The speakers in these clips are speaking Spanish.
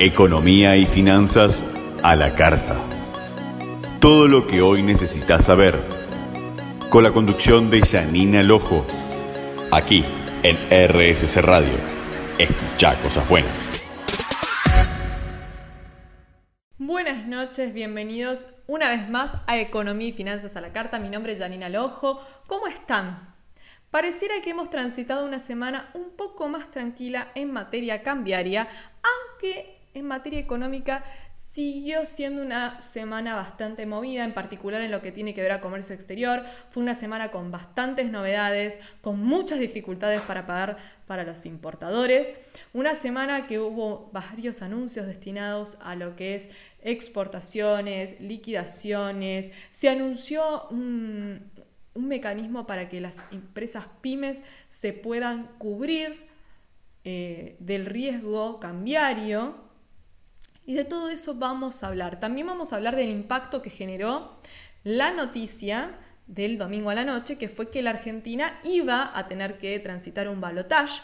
Economía y finanzas a la carta. Todo lo que hoy necesitas saber. Con la conducción de Janina Lojo. Aquí en RSC Radio. Escucha cosas buenas. Buenas noches, bienvenidos una vez más a Economía y Finanzas a la Carta. Mi nombre es Janina Lojo. ¿Cómo están? Pareciera que hemos transitado una semana un poco más tranquila en materia cambiaria, aunque en materia económica siguió siendo una semana bastante movida, en particular en lo que tiene que ver a comercio exterior. Fue una semana con bastantes novedades, con muchas dificultades para pagar para los importadores. Una semana que hubo varios anuncios destinados a lo que es exportaciones, liquidaciones. Se anunció un, mecanismo para que las empresas pymes se puedan cubrir eh, del riesgo cambiario y de todo eso vamos a hablar. También vamos a hablar del impacto que generó la noticia del domingo a la noche, que fue que la Argentina iba a tener que transitar un balotaje.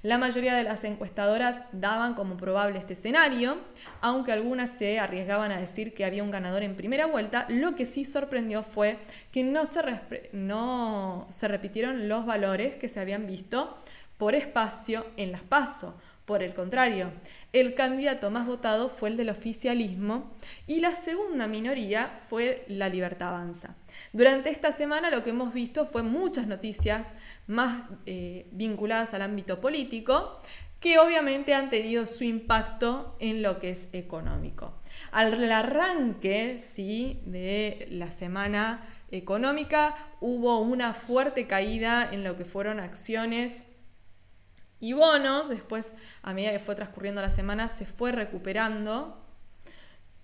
La mayoría de las encuestadoras daban como probable este escenario, aunque algunas se arriesgaban a decir que había un ganador en primera vuelta, lo que sí sorprendió fue que no se, no se repitieron los valores que se habían visto por espacio en las PASO. Por el contrario, el candidato más votado fue el del oficialismo y la segunda minoría fue la Libertad Avanza. Durante esta semana lo que hemos visto fue muchas noticias más eh, vinculadas al ámbito político que obviamente han tenido su impacto en lo que es económico. Al arranque ¿sí? de la semana económica hubo una fuerte caída en lo que fueron acciones y bonos, después a medida que fue transcurriendo la semana, se fue recuperando.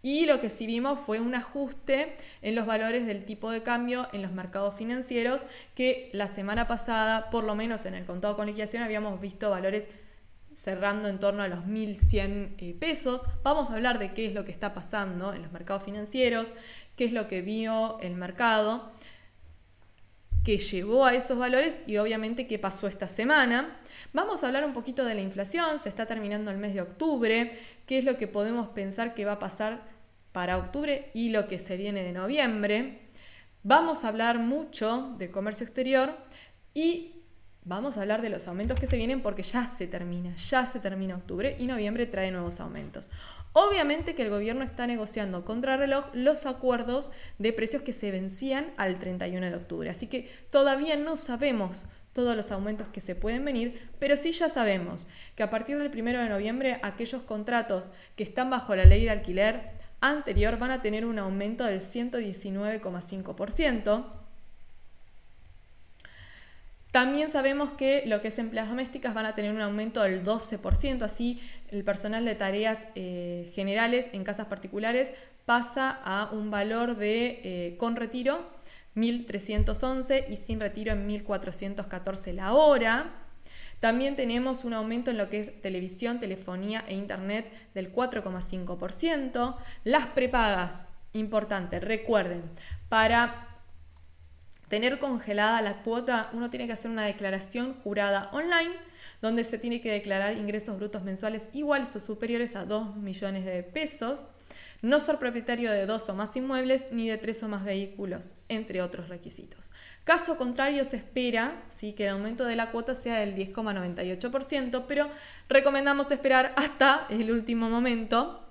Y lo que sí vimos fue un ajuste en los valores del tipo de cambio en los mercados financieros, que la semana pasada, por lo menos en el contado con liquidación, habíamos visto valores cerrando en torno a los 1.100 eh, pesos. Vamos a hablar de qué es lo que está pasando en los mercados financieros, qué es lo que vio el mercado que llevó a esos valores y obviamente qué pasó esta semana. Vamos a hablar un poquito de la inflación, se está terminando el mes de octubre, qué es lo que podemos pensar que va a pasar para octubre y lo que se viene de noviembre. Vamos a hablar mucho de comercio exterior y vamos a hablar de los aumentos que se vienen porque ya se termina, ya se termina octubre y noviembre trae nuevos aumentos. Obviamente que el gobierno está negociando contra reloj los acuerdos de precios que se vencían al 31 de octubre, así que todavía no sabemos todos los aumentos que se pueden venir, pero sí ya sabemos que a partir del 1 de noviembre aquellos contratos que están bajo la ley de alquiler anterior van a tener un aumento del 119,5%. También sabemos que lo que es empleadas domésticas van a tener un aumento del 12%, así el personal de tareas eh, generales en casas particulares pasa a un valor de eh, con retiro 1.311 y sin retiro en 1.414 la hora. También tenemos un aumento en lo que es televisión, telefonía e internet del 4,5%. Las prepagas, importante, recuerden, para tener congelada la cuota, uno tiene que hacer una declaración jurada online donde se tiene que declarar ingresos brutos mensuales iguales o superiores a 2 millones de pesos, no ser propietario de dos o más inmuebles ni de tres o más vehículos, entre otros requisitos. Caso contrario, se espera ¿sí? que el aumento de la cuota sea del 10,98%, pero recomendamos esperar hasta el último momento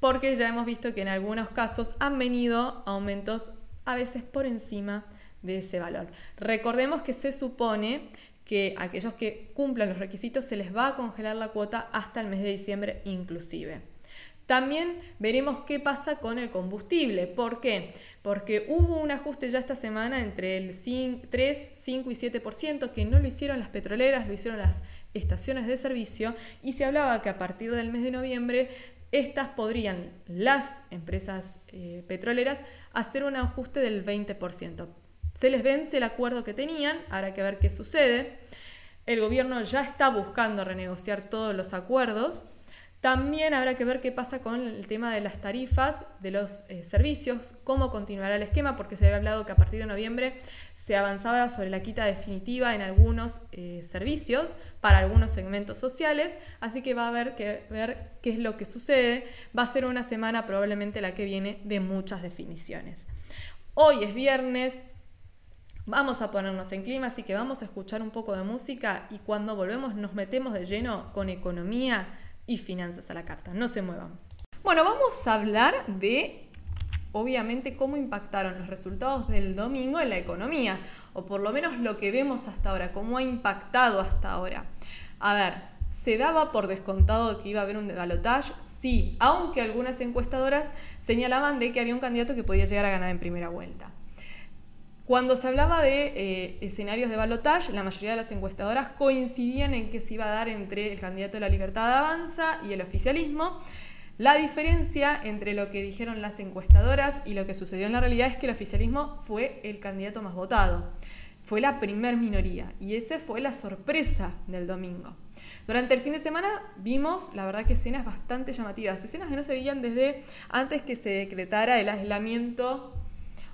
porque ya hemos visto que en algunos casos han venido aumentos a veces por encima de ese valor. Recordemos que se supone que aquellos que cumplan los requisitos se les va a congelar la cuota hasta el mes de diciembre inclusive. También veremos qué pasa con el combustible. ¿Por qué? Porque hubo un ajuste ya esta semana entre el 3, 5 y 7% que no lo hicieron las petroleras, lo hicieron las estaciones de servicio y se hablaba que a partir del mes de noviembre estas podrían, las empresas eh, petroleras, hacer un ajuste del 20%. Se les vence el acuerdo que tenían, habrá que ver qué sucede. El gobierno ya está buscando renegociar todos los acuerdos. También habrá que ver qué pasa con el tema de las tarifas de los eh, servicios, cómo continuará el esquema, porque se había hablado que a partir de noviembre se avanzaba sobre la quita definitiva en algunos eh, servicios para algunos segmentos sociales, así que va a haber que ver qué es lo que sucede. Va a ser una semana probablemente la que viene de muchas definiciones. Hoy es viernes, Vamos a ponernos en clima, así que vamos a escuchar un poco de música y cuando volvemos nos metemos de lleno con economía y finanzas a la carta. No se muevan. Bueno, vamos a hablar de, obviamente, cómo impactaron los resultados del domingo en la economía, o por lo menos lo que vemos hasta ahora, cómo ha impactado hasta ahora. A ver, ¿Se daba por descontado que iba a haber un balotage? Sí, aunque algunas encuestadoras señalaban de que había un candidato que podía llegar a ganar en primera vuelta. Cuando se hablaba de eh, escenarios de balotage, la mayoría de las encuestadoras coincidían en que se iba a dar entre el candidato de la libertad de avanza y el oficialismo. La diferencia entre lo que dijeron las encuestadoras y lo que sucedió en la realidad es que el oficialismo fue el candidato más votado. Fue la primer minoría y esa fue la sorpresa del domingo. Durante el fin de semana vimos, la verdad, que escenas bastante llamativas, escenas que no se veían desde antes que se decretara el aislamiento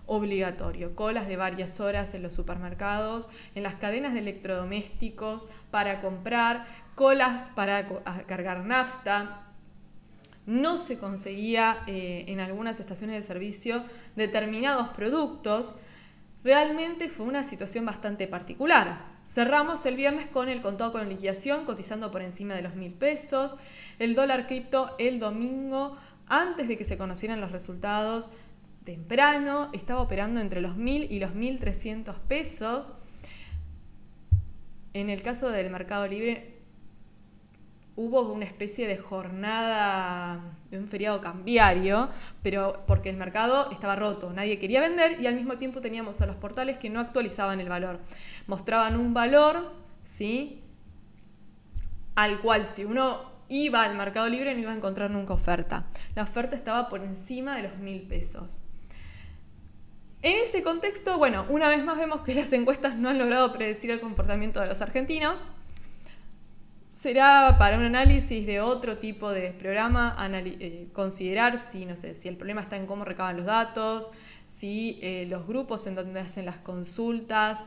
obligatorio, colas de varias horas en los supermercados, en las cadenas de electrodomésticos para comprar, colas para cargar nafta. No se conseguía eh, en algunas estaciones de servicio determinados productos. Realmente fue una situación bastante particular. Cerramos el viernes con el contado con liquidación cotizando por encima de los mil pesos. El dólar cripto el domingo, antes de que se conocieran los resultados, temprano, estaba operando entre los 1.000 y los 1.300 pesos. En el caso del Mercado Libre hubo una especie de jornada de un feriado cambiario, pero porque el mercado estaba roto, nadie quería vender y al mismo tiempo teníamos a los portales que no actualizaban el valor. Mostraban un valor, ¿sí? Al cual si uno iba al Mercado Libre no iba a encontrar nunca oferta. La oferta estaba por encima de los mil pesos. En ese contexto, bueno, una vez más vemos que las encuestas no han logrado predecir el comportamiento de los argentinos. Será para un análisis de otro tipo de programa eh, considerar si, no sé, si el problema está en cómo recaban los datos, si eh, los grupos en donde hacen las consultas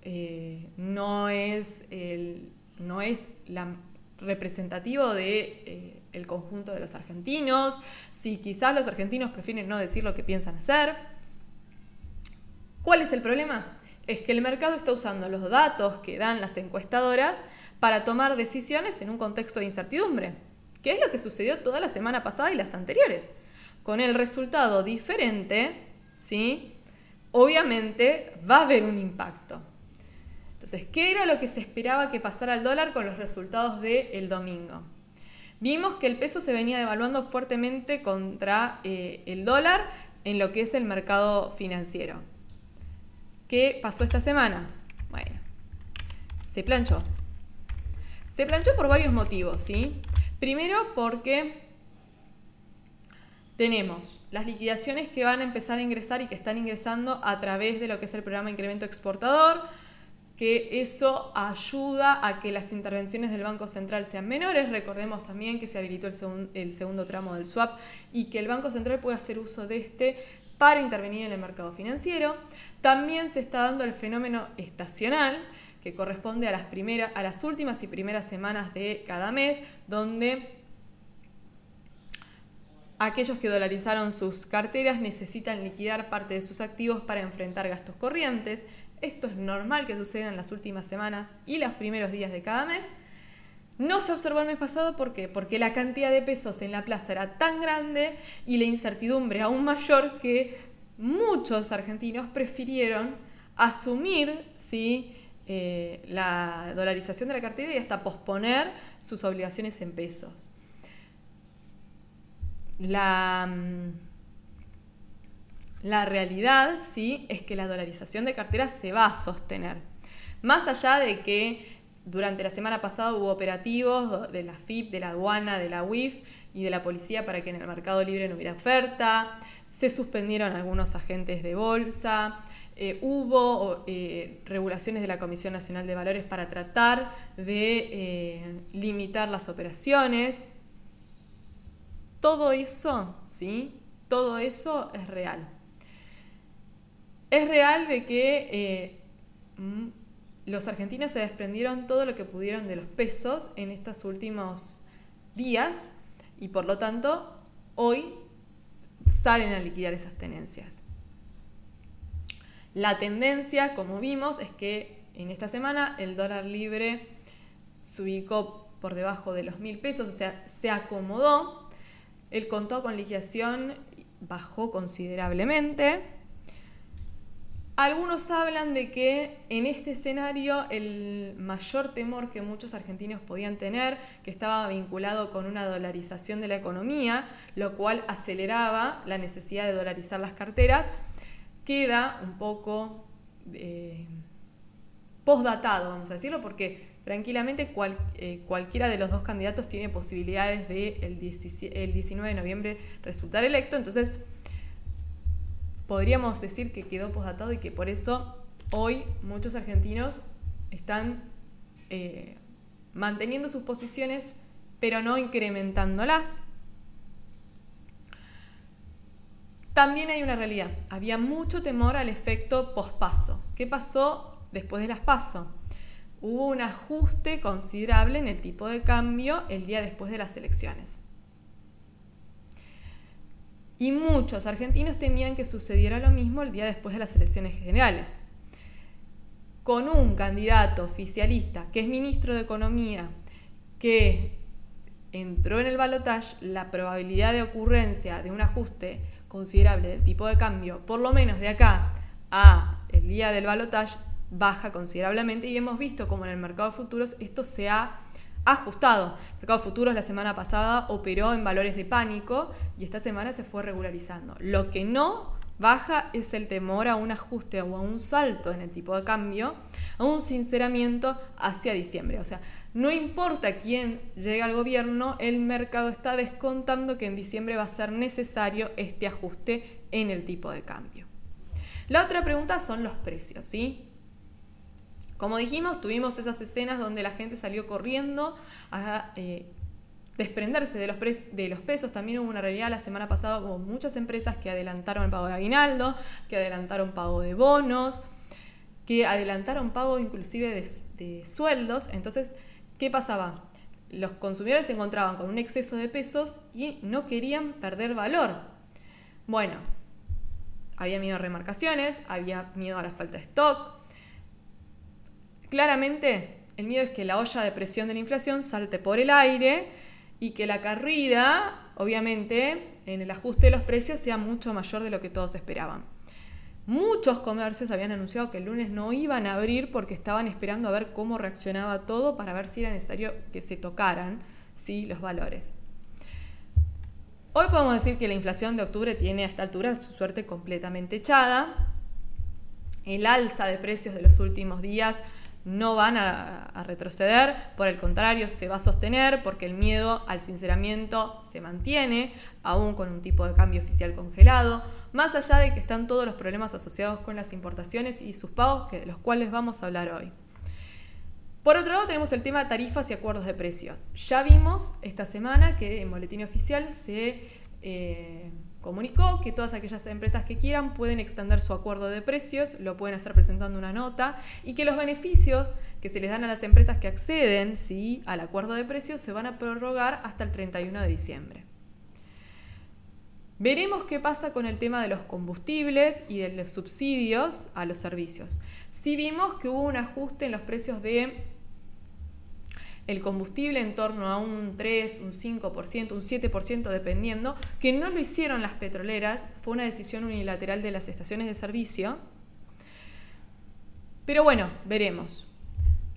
eh, no es, el, no es representativo de el conjunto de los argentinos, si quizás los argentinos prefieren no decir lo que piensan hacer. ¿Cuál es el problema? Es que el mercado está usando los datos que dan las encuestadoras para tomar decisiones en un contexto de incertidumbre, que es lo que sucedió toda la semana pasada y las anteriores. Con el resultado diferente, ¿sí? obviamente va a haber un impacto. Entonces, ¿qué era lo que se esperaba que pasara al dólar con los resultados del domingo? Vimos que el peso se venía devaluando fuertemente contra eh, el dólar en lo que es el mercado financiero. ¿Qué pasó esta semana? Bueno, se planchó. Se planchó por varios motivos, ¿sí? Primero porque tenemos las liquidaciones que van a empezar a ingresar y que están ingresando a través de lo que es el programa Incremento Exportador, que eso ayuda a que las intervenciones del Banco Central sean menores. Recordemos también que se habilitó el, el segundo tramo del swap y que el Banco Central puede hacer uso de este para intervenir en el mercado financiero. También se está dando el fenómeno estacional, que corresponde a las, a las últimas y primeras semanas de cada mes, donde aquellos que dolarizaron sus carteras necesitan liquidar parte de sus activos para enfrentar gastos corrientes. Esto es normal que suceda en las últimas semanas y los primeros días de cada mes. No se observó el mes pasado, ¿por qué? Porque la cantidad de pesos en la plaza era tan grande y la incertidumbre aún mayor que muchos argentinos prefirieron asumir ¿sí? Eh, la dolarización de la cartera y hasta posponer sus obligaciones en pesos. La, mm, la realidad sí es que la dolarización de cartera se va a sostener. Más allá de que durante la semana pasada hubo operativos de la FIP, de la aduana, de la UIF y de la policía para que en el mercado libre no hubiera oferta. Se suspendieron algunos agentes de bolsa. Eh, hubo eh, regulaciones de la Comisión Nacional de Valores para tratar de eh, limitar las operaciones. todo eso, ¿sí? Todo eso es real. Es real de que mm, los argentinos se desprendieron todo lo que pudieron de los pesos en estos últimos días y por lo tanto hoy salen a liquidar esas tenencias. La tendencia, como vimos, es que en esta semana el dólar libre se ubicó por debajo de los mil pesos, o sea, se acomodó. El contó con liquidación bajó considerablemente. Algunos hablan de que en este escenario el mayor temor que muchos argentinos podían tener, que estaba vinculado con una dolarización de la economía, lo cual aceleraba la necesidad de dolarizar las carteras, queda un poco eh, postdatado, vamos a decirlo, porque tranquilamente eh, cualquiera de los dos candidatos tiene posibilidades de el 19 de noviembre resultar electo, entonces podríamos decir que quedó posdatado y que por eso hoy muchos argentinos están eh, manteniendo sus posiciones pero no incrementándolas. También hay una realidad. Había mucho temor al efecto pospaso. ¿Qué pasó después de las paso? Hubo un ajuste considerable en el tipo de cambio el día después de las elecciones. Y muchos argentinos temían que sucediera lo mismo el día después de las elecciones generales. Con un candidato oficialista que es ministro de Economía, que entró en el balotaje, la probabilidad de ocurrencia de un ajuste considerable del tipo de cambio, por lo menos de acá a el día del balotaje, baja considerablemente y hemos visto como en el mercado de futuros esto se ha ajustado. El mercado futuros la semana pasada operó en valores de pánico y esta semana se fue regularizando. Lo que no baja es el temor a un ajuste o a un salto en el tipo de cambio, a un sinceramiento hacia diciembre. O sea, no importa quién llegue al gobierno, el mercado está descontando que en diciembre va a ser necesario este ajuste en el tipo de cambio. La otra pregunta son los precios, ¿sí? Como dijimos, tuvimos esas escenas donde la gente salió corriendo a eh, desprenderse de los, pesos. También hubo una realidad la semana pasada, hubo muchas empresas que adelantaron el pago de aguinaldo, que adelantaron pago de bonos, que adelantaron pago inclusive de sueldos. Entonces, ¿qué pasaba? Los consumidores se encontraban con un exceso de pesos y no querían perder valor. Bueno, había miedo a remarcaciones, había miedo a la falta de stock, Claramente, el miedo es que la olla de presión de la inflación salte por el aire y que la carrida, obviamente, en el ajuste de los precios sea mucho mayor de lo que todos esperaban. Muchos comercios habían anunciado que el lunes no iban a abrir porque estaban esperando a ver cómo reaccionaba todo para ver si era necesario que se tocaran ¿sí? los valores. Hoy podemos decir que la inflación de octubre tiene a esta altura su suerte completamente echada. El alza de precios de los últimos días no van a, retroceder, por el contrario, se va a sostener porque el miedo al sinceramiento se mantiene, aún con un tipo de cambio oficial congelado, más allá de que están todos los problemas asociados con las importaciones y sus pagos, de los cuales vamos a hablar hoy. Por otro lado, tenemos el tema de tarifas y acuerdos de precios. Ya vimos esta semana que en boletín oficial se... Eh, comunicó que todas aquellas empresas que quieran pueden extender su acuerdo de precios, lo pueden hacer presentando una nota y que los beneficios que se les dan a las empresas que acceden ¿sí? al acuerdo de precios se van a prorrogar hasta el 31 de diciembre. Veremos qué pasa con el tema de los combustibles y de los subsidios a los servicios. Si vimos que hubo un ajuste en los precios de el combustible en torno a un 3, un 5%, un 7% dependiendo, que no lo hicieron las petroleras, fue una decisión unilateral de las estaciones de servicio. Pero bueno, veremos.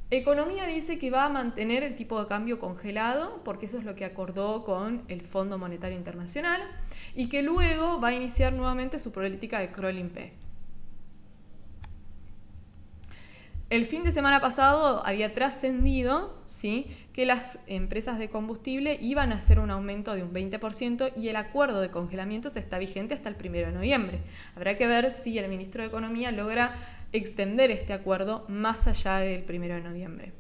Economía dice que va a mantener el tipo de cambio congelado, porque eso es lo que acordó con el Fondo Monetario Internacional, y que luego va a iniciar nuevamente su política de crawling peg. El fin de semana pasado había trascendido ¿sí? que las empresas de combustible iban a hacer un aumento de un 20% y el acuerdo de congelamiento se está vigente hasta el 1 de noviembre. Habrá que ver si el ministro de Economía logra extender este acuerdo más allá del 1 de noviembre.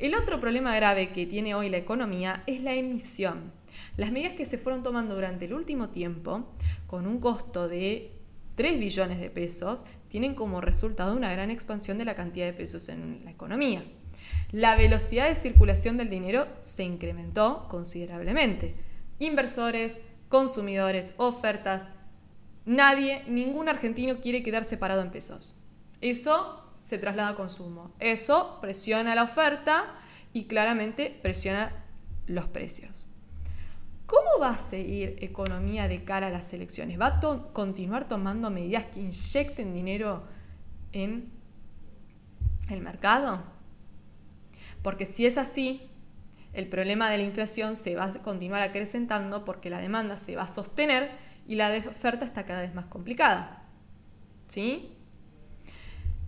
El otro problema grave que tiene hoy la economía es la emisión. Las medidas que se fueron tomando durante el último tiempo, con un costo de 3 billones de pesos, tienen como resultado una gran expansión de la cantidad de pesos en la economía. La velocidad de circulación del dinero se incrementó considerablemente. Inversores, consumidores, ofertas, nadie, ningún argentino quiere quedarse parado en pesos. Eso se traslada a consumo. Eso presiona la oferta y claramente presiona los precios. ¿Cómo va a seguir economía de cara a las elecciones? ¿Va a continuar tomando medidas que inyecten dinero en el mercado? Porque si es así, el problema de la inflación se va a continuar acrecentando porque la demanda se va a sostener y la oferta está cada vez más complicada. ¿Sí?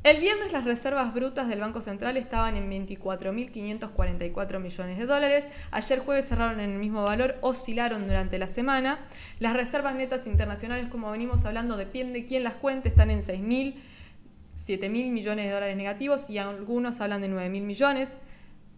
El viernes las reservas brutas del Banco Central estaban en 24.544 millones de dólares. Ayer jueves cerraron en el mismo valor, oscilaron durante la semana. Las reservas netas internacionales, como venimos hablando, depende quién las cuente, están en 6.000, 7.000 millones de dólares negativos y algunos hablan de 9.000 millones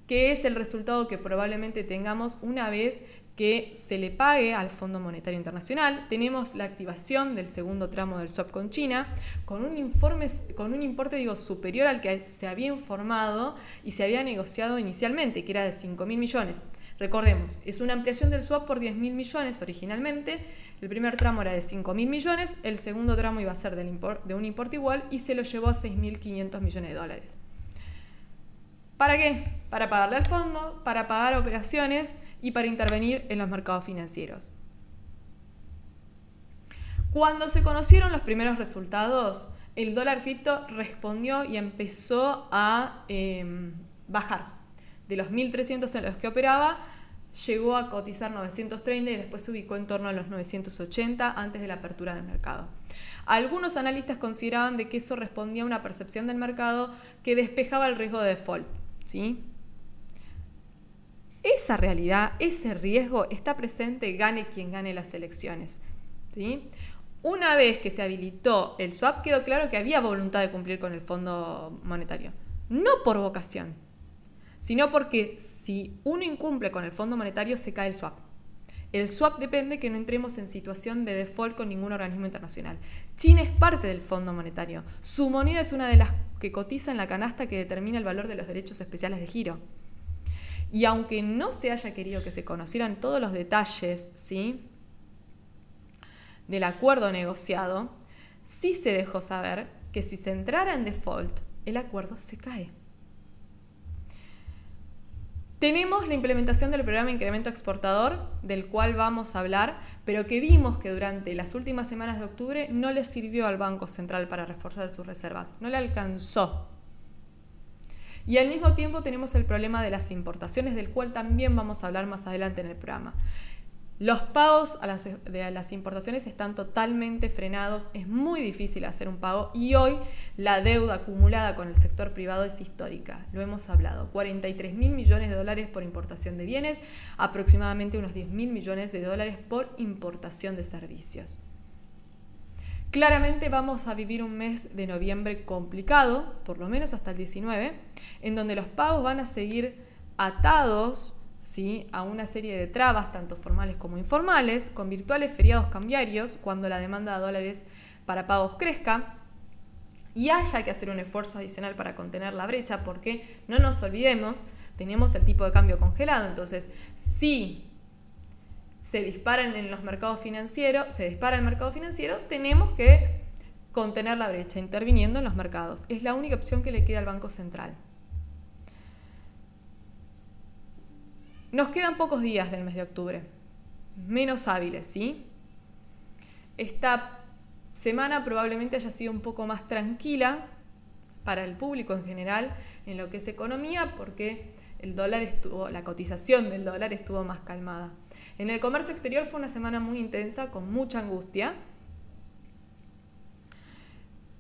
que es el resultado que probablemente tengamos una vez que se le pague al Fondo Monetario Internacional. Tenemos la activación del segundo tramo del swap con China con un, informe, con un importe digo, superior al que se había informado y se había negociado inicialmente, que era de 5 mil millones. Recordemos, es una ampliación del swap por 10 mil millones originalmente. El primer tramo era de 5 mil millones, el segundo tramo iba a ser de un importe igual y se lo llevó a 6.500 millones de dólares. ¿Para qué? Para pagarle al fondo, para pagar operaciones y para intervenir en los mercados financieros. Cuando se conocieron los primeros resultados, el dólar cripto respondió y empezó a em, bajar. De los 1.300 en los que operaba, llegó a cotizar 930 y después se ubicó en torno a los 980 antes de la apertura del mercado. Algunos analistas consideraban de que eso respondía a una percepción del mercado que despejaba el riesgo de default. ¿Sí? Esa realidad, ese riesgo está presente, gane quien gane las elecciones. ¿sí? Una vez que se habilitó el swap, quedó claro que había voluntad de cumplir con el Fondo Monetario. No por vocación, sino porque si uno incumple con el Fondo Monetario, se cae el swap. El swap depende que no entremos en situación de default con ningún organismo internacional. China es parte del Fondo Monetario. Su moneda es una de las que cotiza en la canasta que determina el valor de los derechos especiales de giro. Y aunque no se haya querido que se conocieran todos los detalles ¿sí? del acuerdo negociado, sí se dejó saber que si se entrara en default, el acuerdo se cae. Tenemos la implementación del programa Incremento Exportador, del cual vamos a hablar, pero que vimos que durante las últimas semanas de octubre no le sirvió al Banco Central para reforzar sus reservas, no le alcanzó. Y al mismo tiempo tenemos el problema de las importaciones, del cual también vamos a hablar más adelante en el programa. Los pagos a las, de las importaciones están totalmente frenados, es muy difícil hacer un pago y hoy la deuda acumulada con el sector privado es histórica, lo hemos hablado, 43 mil millones de dólares por importación de bienes, aproximadamente unos 10 mil millones de dólares por importación de servicios. Claramente vamos a vivir un mes de noviembre complicado, por lo menos hasta el 19, en donde los pagos van a seguir atados a una serie de trabas, tanto formales como informales, con virtuales feriados cambiarios, cuando la demanda de dólares para pagos crezca y haya que hacer un esfuerzo adicional para contener la brecha, porque no nos olvidemos, tenemos el tipo de cambio congelado, entonces si se disparan en los mercados financieros, se dispara el mercado financiero, tenemos que contener la brecha interviniendo en los mercados. Es la única opción que le queda al Banco Central. Nos quedan pocos días del mes de octubre, menos hábiles, ¿sí? Esta semana probablemente haya sido un poco más tranquila para el público en general en lo que es economía porque el dólar estuvo, la cotización del dólar estuvo más calmada. En el comercio exterior fue una semana muy intensa, con mucha angustia.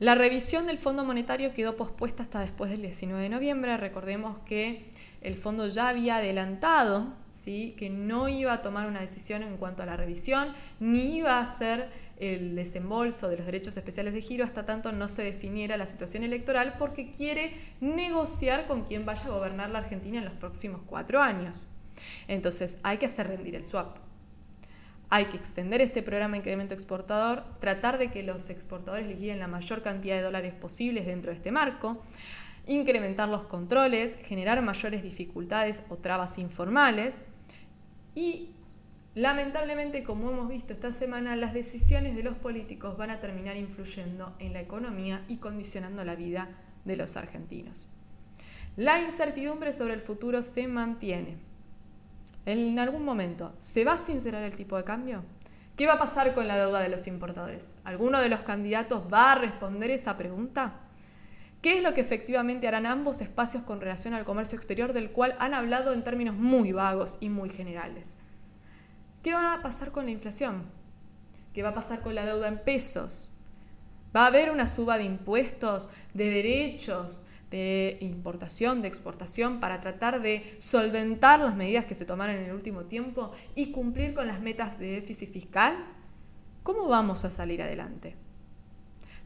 La revisión del Fondo Monetario quedó pospuesta hasta después del 19 de noviembre. Recordemos que el fondo ya había adelantado ¿sí? que no iba a tomar una decisión en cuanto a la revisión, ni iba a hacer el desembolso de los derechos especiales de giro hasta tanto no se definiera la situación electoral, porque quiere negociar con quien vaya a gobernar la Argentina en los próximos cuatro años. Entonces hay que hacer rendir el swap. Hay que extender este programa de incremento exportador, tratar de que los exportadores liquiden la mayor cantidad de dólares posibles dentro de este marco, incrementar los controles, generar mayores dificultades o trabas informales y lamentablemente, como hemos visto esta semana, las decisiones de los políticos van a terminar influyendo en la economía y condicionando la vida de los argentinos. La incertidumbre sobre el futuro se mantiene en algún momento, ¿se va a sincerar el tipo de cambio? ¿Qué va a pasar con la deuda de los importadores? ¿Alguno de los candidatos va a responder esa pregunta? ¿Qué es lo que efectivamente harán ambos espacios con relación al comercio exterior del cual han hablado en términos muy vagos y muy generales? ¿Qué va a pasar con la inflación? ¿Qué va a pasar con la deuda en pesos? ¿Va a haber una suba de impuestos, de derechos, de importación, de exportación, para tratar de solventar las medidas que se tomaron en el último tiempo y cumplir con las metas de déficit fiscal? ¿Cómo vamos a salir adelante?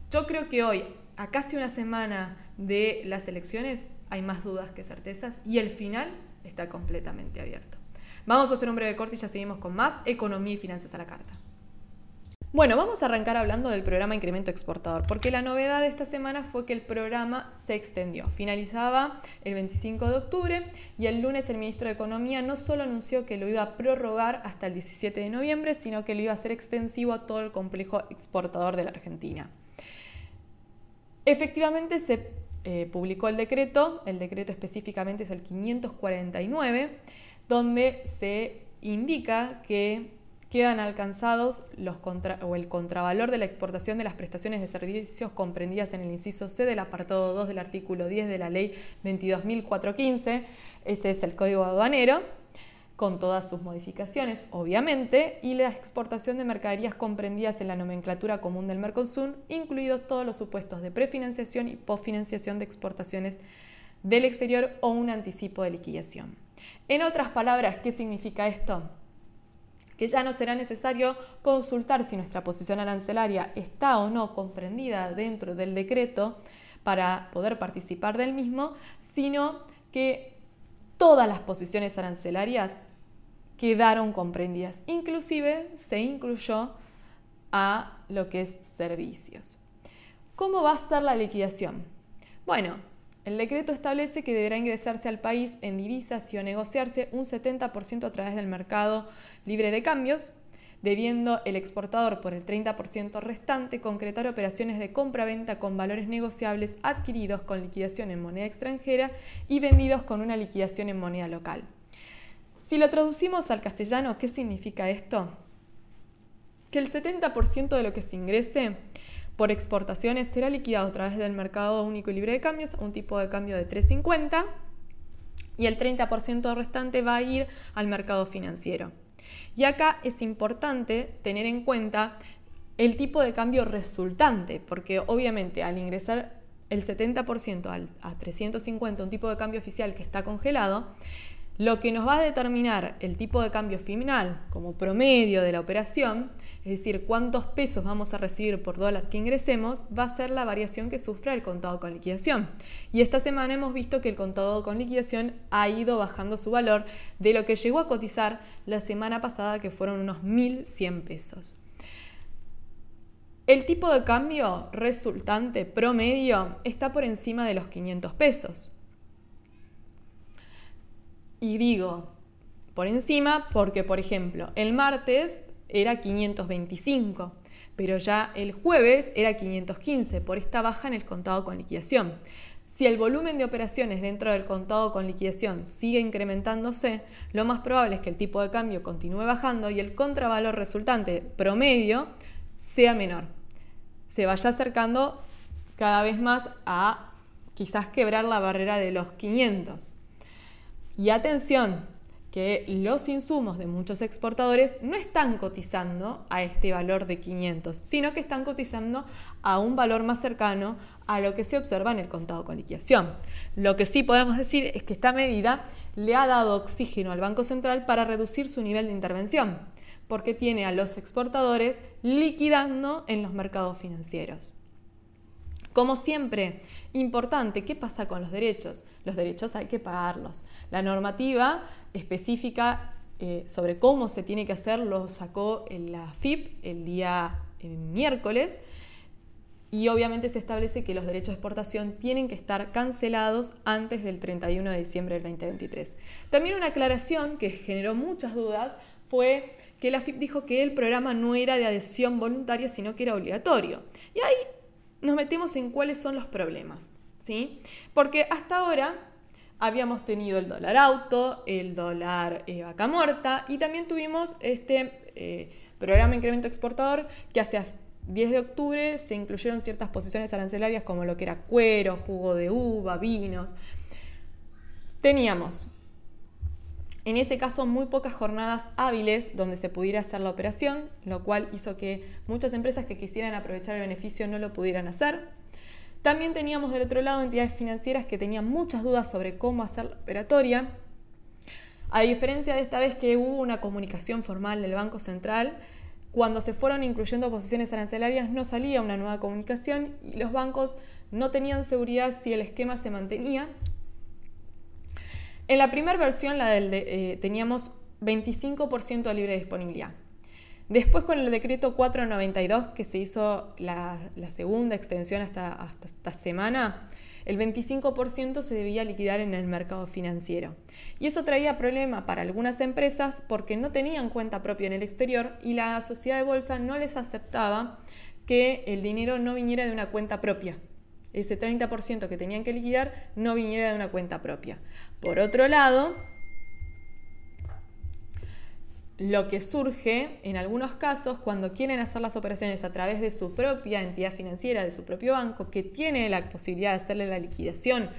Yo creo que hoy, a casi una semana de las elecciones, hay más dudas que certezas y el final está completamente abierto. Vamos a hacer un breve corte y ya seguimos con más economía y finanzas a la carta. Bueno, vamos a arrancar hablando del programa Incremento Exportador, porque la novedad de esta semana fue que el programa se extendió. Finalizaba el 25 de octubre y el lunes el ministro de Economía no solo anunció que lo iba a prorrogar hasta el 17 de noviembre, sino que lo iba a hacer extensivo a todo el complejo exportador de la Argentina. Efectivamente se eh, publicó el decreto, el decreto específicamente es el 549, donde se indica que quedan alcanzados o el contravalor de la exportación de las prestaciones de servicios comprendidas en el inciso C del apartado 2 del artículo 10 de la ley 22.415. Este es el código aduanero con todas sus modificaciones, obviamente, y la exportación de mercaderías comprendidas en la nomenclatura común del Mercosur, incluidos todos los supuestos de prefinanciación y posfinanciación de exportaciones del exterior o un anticipo de liquidación. En otras palabras, ¿qué significa esto? Que ya no será necesario consultar si nuestra posición arancelaria está o no comprendida dentro del decreto para poder participar del mismo, sino que todas las posiciones arancelarias quedaron comprendidas. Inclusive se incluyó a lo que es servicios. ¿Cómo va a ser la liquidación? Bueno, el decreto establece que deberá ingresarse al país en divisas y o negociarse un 70% a través del mercado libre de cambios, debiendo el exportador por el 30% restante concretar operaciones de compra-venta con valores negociables adquiridos con liquidación en moneda extranjera y vendidos con una liquidación en moneda local. Si lo traducimos al castellano, ¿qué significa esto? Que el 70% de lo que se ingrese por exportaciones será liquidado a través del mercado único y libre de cambios un tipo de cambio de 3.50 y el 30% restante va a ir al mercado financiero. Y acá es importante tener en cuenta el tipo de cambio resultante, porque obviamente al ingresar el 70% a 350, un tipo de cambio oficial que está congelado, lo que nos va a determinar el tipo de cambio final como promedio de la operación, es decir, cuántos pesos vamos a recibir por dólar que ingresemos, va a ser la variación que sufre el contado con liquidación. Y esta semana hemos visto que el contado con liquidación ha ido bajando su valor de lo que llegó a cotizar la semana pasada, que fueron unos 1.100 pesos. El tipo de cambio resultante promedio está por encima de los 500 pesos. Y digo por encima porque, por ejemplo, el martes era 525, pero ya el jueves era 515 por esta baja en el contado con liquidación. Si el volumen de operaciones dentro del contado con liquidación sigue incrementándose, lo más probable es que el tipo de cambio continúe bajando y el contravalor resultante promedio sea menor. Se vaya acercando cada vez más a quizás quebrar la barrera de los 500. Y atención, que los insumos de muchos exportadores no están cotizando a este valor de 500, sino que están cotizando a un valor más cercano a lo que se observa en el contado con liquidación. Lo que sí podemos decir es que esta medida le ha dado oxígeno al Banco Central para reducir su nivel de intervención, porque tiene a los exportadores liquidando en los mercados financieros. Como siempre, importante, ¿qué pasa con los derechos? Los derechos hay que pagarlos. La normativa específica eh, sobre cómo se tiene que hacer lo sacó en la FIP el día miércoles y obviamente se establece que los derechos de exportación tienen que estar cancelados antes del 31 de diciembre del 2023. También una aclaración que generó muchas dudas fue que la FIP dijo que el programa no era de adhesión voluntaria, sino que era obligatorio. Y ahí nos metemos en cuáles son los problemas, ¿sí? Porque hasta ahora habíamos tenido el dólar auto, el dólar eh, vaca muerta y también tuvimos este eh, programa incremento exportador que hacia 10 de octubre se incluyeron ciertas posiciones arancelarias como lo que era cuero, jugo de uva, vinos. Teníamos en ese caso muy pocas jornadas hábiles donde se pudiera hacer la operación, lo cual hizo que muchas empresas que quisieran aprovechar el beneficio no lo pudieran hacer. También teníamos del otro lado entidades financieras que tenían muchas dudas sobre cómo hacer la operatoria. A diferencia de esta vez que hubo una comunicación formal del Banco Central, cuando se fueron incluyendo posiciones arancelarias no salía una nueva comunicación y los bancos no tenían seguridad si el esquema se mantenía. En la primera versión, la del eh, teníamos 25% de libre disponibilidad. Después con el decreto 492, que se hizo la, segunda extensión hasta, hasta esta semana, el 25% se debía liquidar en el mercado financiero. Y eso traía problema para algunas empresas porque no tenían cuenta propia en el exterior y la sociedad de bolsa no les aceptaba que el dinero no viniera de una cuenta propia. Ese 30% que tenían que liquidar no viniera de una cuenta propia. Por otro lado, lo que surge en algunos casos cuando quieren hacer las operaciones a través de su propia entidad financiera, de su propio banco, que tiene la posibilidad de hacerle la liquidación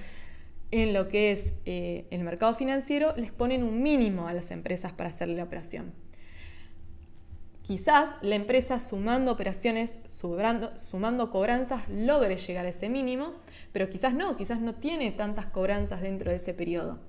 en lo que es eh, el mercado financiero, les ponen un mínimo a las empresas para hacerle la operación. Quizás la empresa sumando operaciones, sumando cobranzas, logre llegar a ese mínimo, pero quizás no, quizás no tiene tantas cobranzas dentro de ese periodo.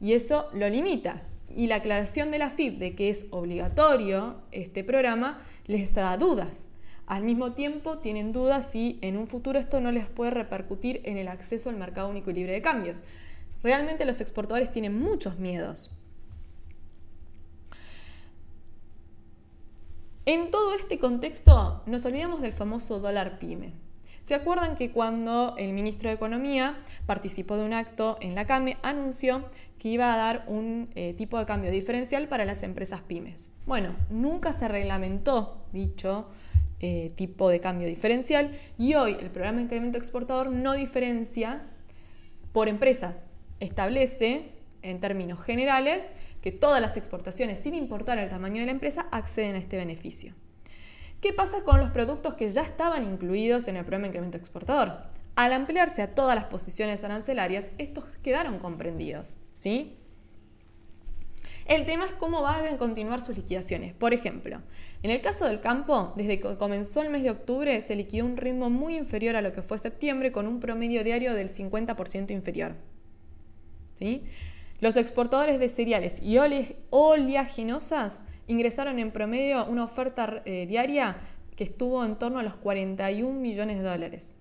Y eso lo limita, y la aclaración de la FIP de que es obligatorio este programa les da dudas. Al mismo tiempo tienen dudas si en un futuro esto no les puede repercutir en el acceso al mercado único y libre de cambios. Realmente los exportadores tienen muchos miedos. En todo este contexto nos olvidamos del famoso dólar pyme. ¿Se acuerdan que cuando el ministro de Economía participó de un acto en la CAME, anunció que iba a dar un eh, tipo de cambio diferencial para las empresas pymes? Bueno, nunca se reglamentó dicho eh, tipo de cambio diferencial y hoy el programa de incremento exportador no diferencia por empresas, establece en términos generales que todas las exportaciones, sin importar el tamaño de la empresa, acceden a este beneficio. ¿Qué pasa con los productos que ya estaban incluidos en el programa de incremento exportador? Al ampliarse a todas las posiciones arancelarias, estos quedaron comprendidos, ¿sí? El tema es cómo van a continuar sus liquidaciones. Por ejemplo, en el caso del campo, desde que comenzó el mes de octubre se liquidó un ritmo muy inferior a lo que fue septiembre con un promedio diario del 50% inferior. ¿Sí? Los exportadores de cereales y oleaginosas ingresaron en promedio una oferta eh, diaria que estuvo en torno a los 41 millones de dólares.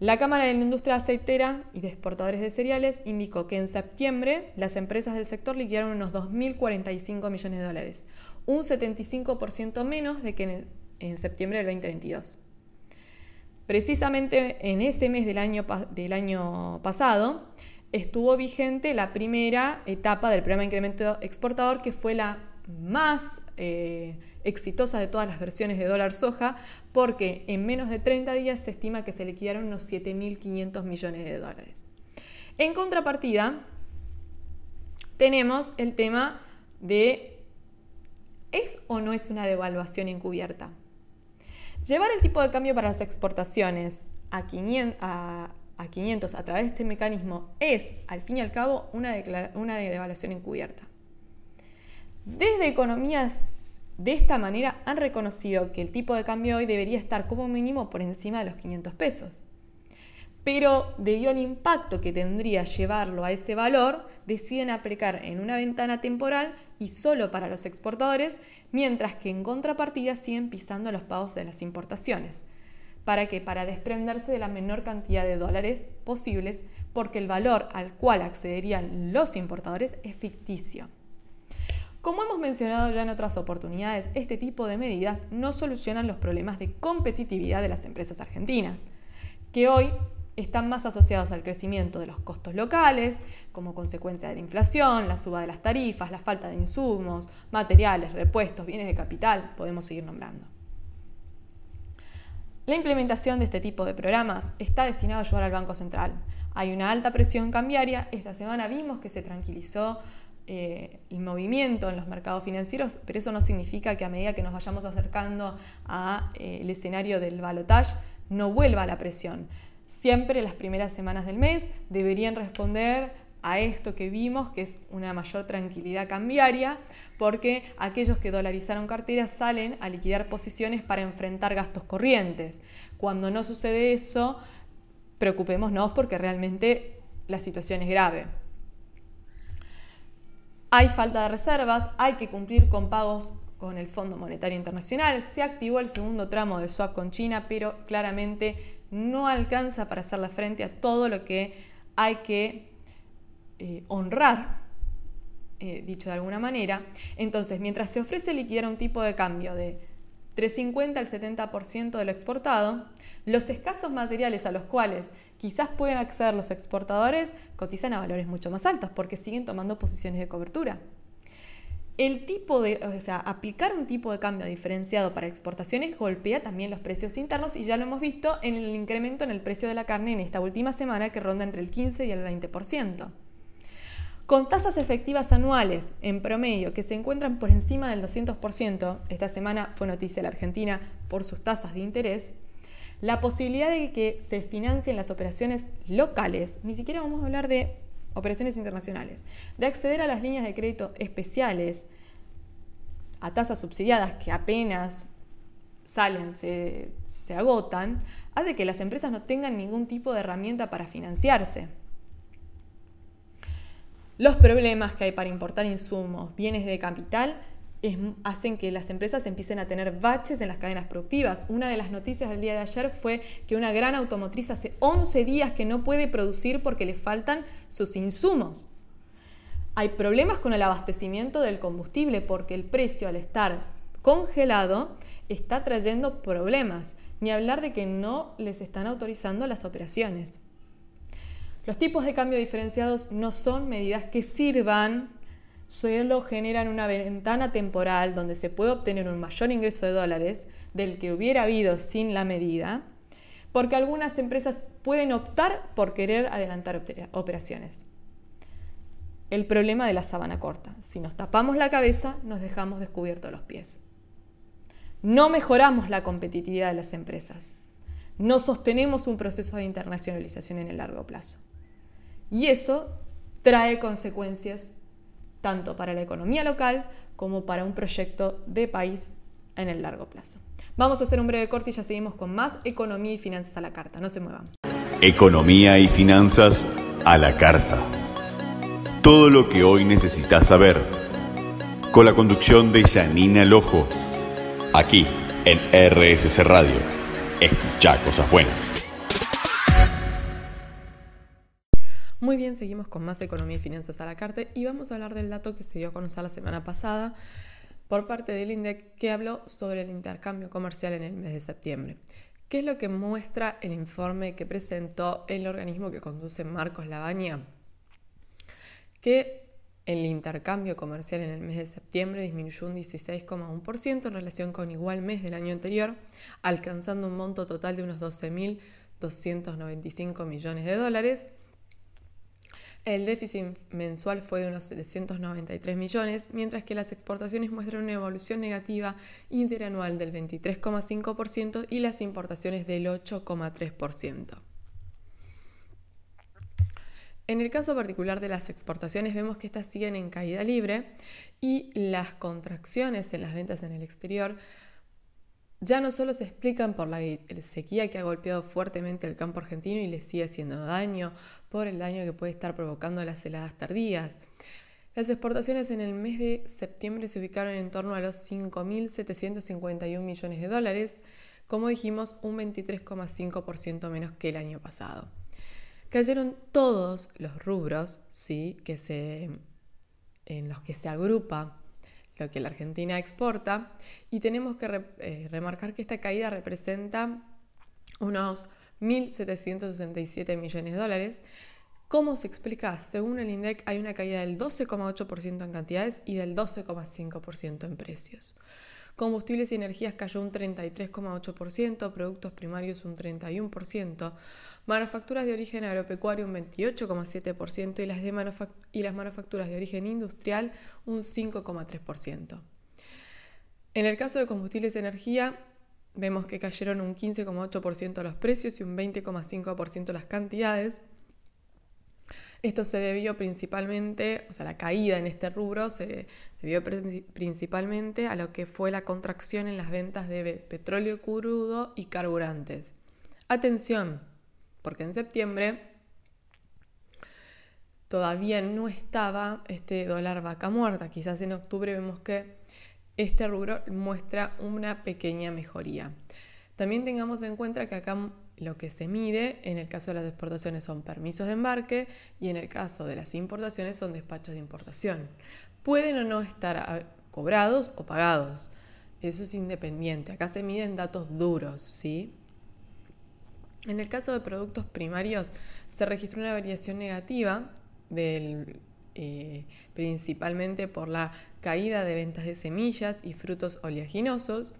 La Cámara de la Industria Aceitera y de Exportadores de Cereales indicó que en septiembre las empresas del sector liquidaron unos 2.045 millones de dólares, un 75% menos de que en, en, septiembre del 2022. Precisamente en ese mes del año, del año pasado, estuvo vigente la primera etapa del programa de incremento exportador, que fue la más eh, exitosa de todas las versiones de dólar soja, porque en menos de 30 días se estima que se liquidaron unos 7.500 millones de dólares. En contrapartida, tenemos el tema de ¿es o no es una devaluación encubierta? Llevar el tipo de cambio para las exportaciones a 500, a, a 500 a través de este mecanismo es, al fin y al cabo, una, una devaluación encubierta. Desde economías de esta manera han reconocido que el tipo de cambio hoy debería estar como mínimo por encima de los 500 pesos. Pero debido al impacto que tendría llevarlo a ese valor, deciden aplicar en una ventana temporal y solo para los exportadores, mientras que en contrapartida siguen pisando los pagos de las importaciones. ¿Para qué? Para desprenderse de la menor cantidad de dólares posibles, porque el valor al cual accederían los importadores es ficticio. Como hemos mencionado ya en otras oportunidades, este tipo de medidas no solucionan los problemas de competitividad de las empresas argentinas, que hoy están más asociados al crecimiento de los costos locales, como consecuencia de la inflación, la suba de las tarifas, la falta de insumos, materiales, repuestos, bienes de capital, podemos seguir nombrando. La implementación de este tipo de programas está destinado a ayudar al Banco Central. Hay una alta presión cambiaria. Esta semana vimos que se tranquilizó eh, el movimiento en los mercados financieros, pero eso no significa que a medida que nos vayamos acercando al eh, escenario del balotage no vuelva la presión. Siempre las primeras semanas del mes deberían responder a esto que vimos, que es una mayor tranquilidad cambiaria, porque aquellos que dolarizaron carteras salen a liquidar posiciones para enfrentar gastos corrientes. Cuando no sucede eso, preocupémonos porque realmente la situación es grave. Hay falta de reservas, hay que cumplir con pagos con el Fondo Monetario Internacional, se activó el segundo tramo del swap con China, pero claramente no alcanza para hacerle frente a todo lo que hay que eh, honrar, eh, dicho de alguna manera. Entonces, mientras se ofrece liquidar un tipo de cambio de 350 al 70% de lo exportado, los escasos materiales a los cuales quizás pueden acceder los exportadores cotizan a valores mucho más altos porque siguen tomando posiciones de cobertura. El tipo de, o sea, aplicar un tipo de cambio diferenciado para exportaciones golpea también los precios internos y ya lo hemos visto en el incremento en el precio de la carne en esta última semana que ronda entre el 15 y el 20% con tasas efectivas anuales en promedio que se encuentran por encima del 200%, esta semana fue noticia la Argentina por sus tasas de interés, la posibilidad de que se financien las operaciones locales, ni siquiera vamos a hablar de operaciones internacionales, de acceder a las líneas de crédito especiales a tasas subsidiadas que apenas salen, se, se agotan, hace que las empresas no tengan ningún tipo de herramienta para financiarse. Los problemas que hay para importar insumos, bienes de capital, hacen que las empresas empiecen a tener baches en las cadenas productivas. Una de las noticias del día de ayer fue que una gran automotriz hace 11 días que no puede producir porque le faltan sus insumos. Hay problemas con el abastecimiento del combustible porque el precio al estar congelado está trayendo problemas, ni hablar de que no les están autorizando las operaciones. Los tipos de cambio diferenciados no son medidas que sirvan, solo generan una ventana temporal donde se puede obtener un mayor ingreso de dólares del que hubiera habido sin la medida, porque algunas empresas pueden optar por querer adelantar operaciones. El problema de la sábana corta. Si nos tapamos la cabeza, nos dejamos descubiertos los pies. No mejoramos la competitividad de las empresas. No sostenemos un proceso de internacionalización en el largo plazo. Y eso trae consecuencias tanto para la economía local como para un proyecto de país en el largo plazo. Vamos a hacer un breve corte y ya seguimos con más economía y finanzas a la carta. No se muevan. Economía y finanzas a la carta. Todo lo que hoy necesitas saber. Con la conducción de Janina Lojo. Aquí en RSC Radio. Escucha cosas buenas. Muy bien, seguimos con más economía y finanzas a la carta y vamos a hablar del dato que se dio a conocer la semana pasada por parte del INDEC que habló sobre el intercambio comercial en el mes de septiembre. ¿Qué es lo que muestra el informe que presentó el organismo que conduce Marcos Labaña? Que el intercambio comercial en el mes de septiembre disminuyó un 16,1% en relación con igual mes del año anterior, alcanzando un monto total de unos 12.295 millones de dólares el déficit mensual fue de unos 793 millones, mientras que las exportaciones muestran una evolución negativa interanual del 23,5% y las importaciones del 8,3%. En el caso particular de las exportaciones vemos que estas siguen en caída libre y las contracciones en las ventas en el exterior ya no solo se explican por la sequía que ha golpeado fuertemente el campo argentino y le sigue haciendo daño, por el daño que puede estar provocando las heladas tardías. Las exportaciones en el mes de septiembre se ubicaron en torno a los 5.751 millones de dólares, como dijimos, un 23,5% menos que el año pasado. Cayeron todos los rubros ¿sí? que se, en los que se agrupa lo que la Argentina exporta, y tenemos que eh, remarcar que esta caída representa unos 1.767 millones de dólares. ¿Cómo se explica? Según el INDEC hay una caída del 12,8% en cantidades y del 12,5% en precios. Combustibles y energías cayó un 33,8%, productos primarios un 31%, manufacturas de origen agropecuario un 28,7% y, las y las manufacturas de origen industrial un 5,3%. En el caso de combustibles y energía, vemos que cayeron un 15,8% los precios y un 20,5% las cantidades. Esto se debió principalmente, o sea, la caída en este rubro se debió principalmente a lo que fue la contracción en las ventas de petróleo crudo y carburantes. Atención, porque en septiembre todavía no estaba este dólar vaca muerta. Quizás en octubre vemos que este rubro muestra una pequeña mejoría. También tengamos en cuenta que acá lo que se mide en el caso de las exportaciones son permisos de embarque y en el caso de las importaciones son despachos de importación. Pueden o no estar cobrados o pagados. Eso es independiente. Acá se miden datos duros, ¿sí? En el caso de productos primarios se registró una variación negativa eh, principalmente por la caída de ventas de semillas y frutos oleaginosos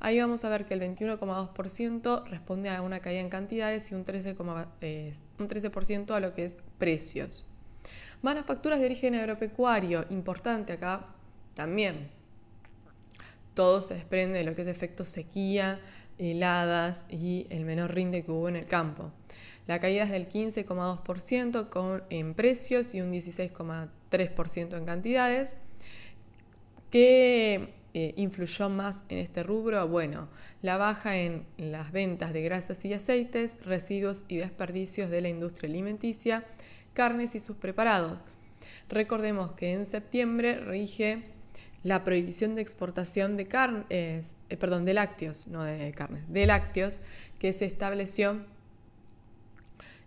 Ahí vamos a ver que el 21,2% responde a una caída en cantidades y un 13%, eh, un 13 a lo que es precios. Manufacturas de origen agropecuario, importante acá también. Todo se desprende de lo que es efecto sequía, heladas y el menor rinde que hubo en el campo. La caída es del 15,2% en precios y un 16,3% en cantidades, que eh, influyó más en este rubro? Bueno, la baja en las ventas de grasas y aceites, residuos y desperdicios de la industria alimenticia, carnes y sus preparados. Recordemos que en septiembre rige la prohibición de exportación de eh, perdón, de lácteos, no de carnes, de lácteos, que se estableció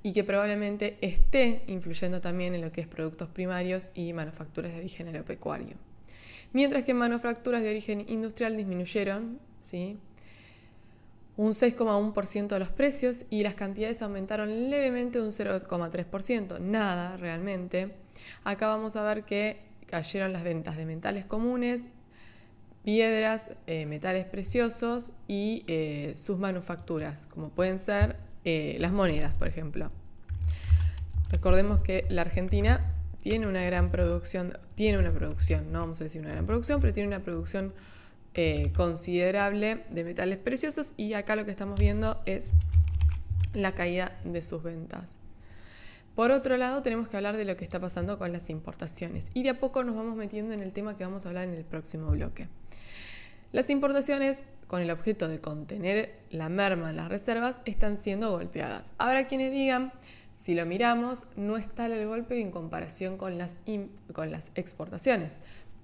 y que probablemente esté influyendo también en lo que es productos primarios y manufacturas de origen agropecuario mientras que manufacturas de origen industrial disminuyeron un 6,1% de los precios y las cantidades aumentaron levemente un 0,3%, nada realmente. Acá vamos a ver que cayeron las ventas de metales comunes, piedras, eh, metales preciosos y eh, sus manufacturas, como pueden ser eh, las monedas, por ejemplo. Recordemos que la Argentina tiene una gran producción, tiene una producción, no vamos a decir una gran producción, pero tiene una producción eh, considerable de metales preciosos y acá lo que estamos viendo es la caída de sus ventas. Por otro lado, tenemos que hablar de lo que está pasando con las importaciones y de a poco nos vamos metiendo en el tema que vamos a hablar en el próximo bloque. Las importaciones, con el objeto de contener la merma en las reservas, están siendo golpeadas. Habrá quienes digan si lo miramos, no está el golpe en comparación con las, con las exportaciones.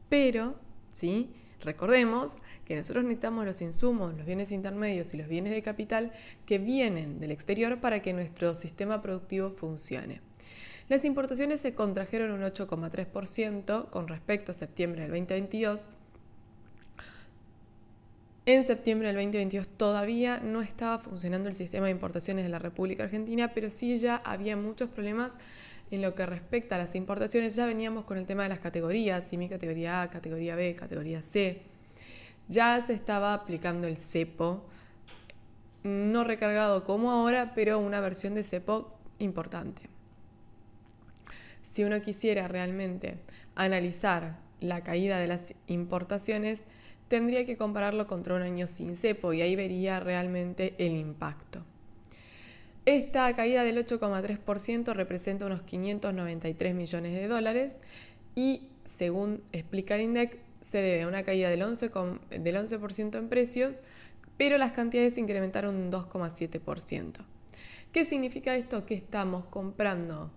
Pero, ¿sí? Recordemos que nosotros necesitamos los insumos, los bienes intermedios y los bienes de capital que vienen del exterior para que nuestro sistema productivo funcione. Las importaciones se contrajeron un 8,3% con respecto a septiembre del 2022 en septiembre del 2022 todavía no estaba funcionando el sistema de importaciones de la República Argentina, pero sí ya había muchos problemas en lo que respecta a las importaciones. Ya veníamos con el tema de las categorías, mi categoría A, categoría B, categoría C. Ya se estaba aplicando el cepo, no recargado como ahora, pero una versión de cepo importante. Si uno quisiera realmente analizar la caída de las importaciones, tendría que compararlo contra un año sin cepo y ahí vería realmente el impacto. Esta caída del 8,3% representa unos 593 millones de dólares y, según explica el INDEC, se debe a una caída del 11%, del 11 en precios, pero las cantidades se incrementaron un 2,7%. ¿Qué significa esto? Que estamos comprando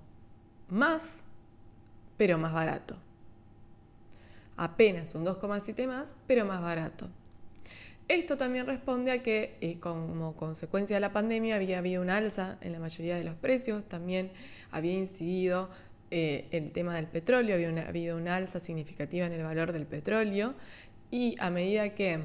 más, pero más barato apenas un 2,7 más, pero más barato. Esto también responde a que eh, como consecuencia de la pandemia había habido un alza en la mayoría de los precios, también había incidido eh, el tema del petróleo, había habido una alza significativa en el valor del petróleo y a medida que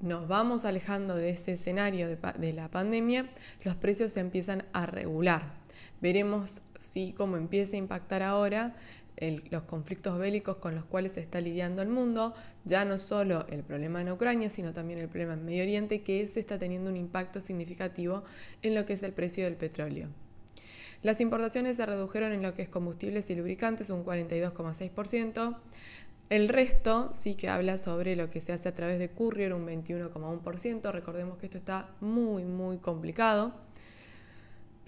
nos vamos alejando de ese escenario de, la pandemia, los precios se empiezan a regular. Veremos si cómo empieza a impactar ahora los conflictos bélicos con los cuales se está lidiando el mundo, ya no solo el problema en Ucrania, sino también el problema en Medio Oriente, que se está teniendo un impacto significativo en lo que es el precio del petróleo. Las importaciones se redujeron en lo que es combustibles y lubricantes un 42,6%. El resto sí que habla sobre lo que se hace a través de courier, un 21,1%. Recordemos que esto está muy, muy complicado.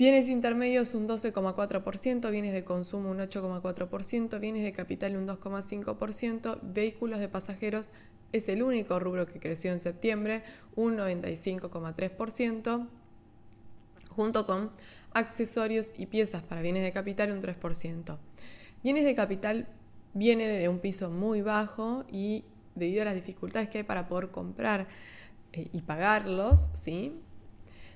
Bienes intermedios un 12,4%, bienes de consumo un 8,4%, bienes de capital un 2,5%, vehículos de pasajeros es el único rubro que creció en septiembre, un 95,3%, junto con accesorios y piezas para bienes de capital un 3%. Bienes de capital viene de un piso muy bajo y debido a las dificultades que hay para poder comprar eh, y pagarlos, ¿sí?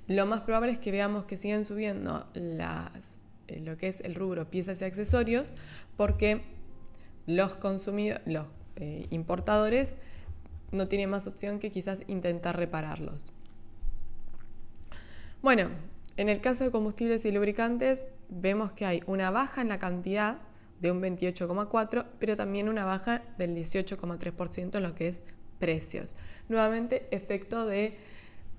Lo más probable es que veamos que sigan subiendo las, eh, lo que es el rubro piezas y accesorios porque los, los eh, importadores no tienen más opción que quizás intentar repararlos. Bueno, en el caso de combustibles y lubricantes vemos que hay una baja en la cantidad de un 28,4, pero también una baja del 18,3% en lo que es precios. Nuevamente, efecto de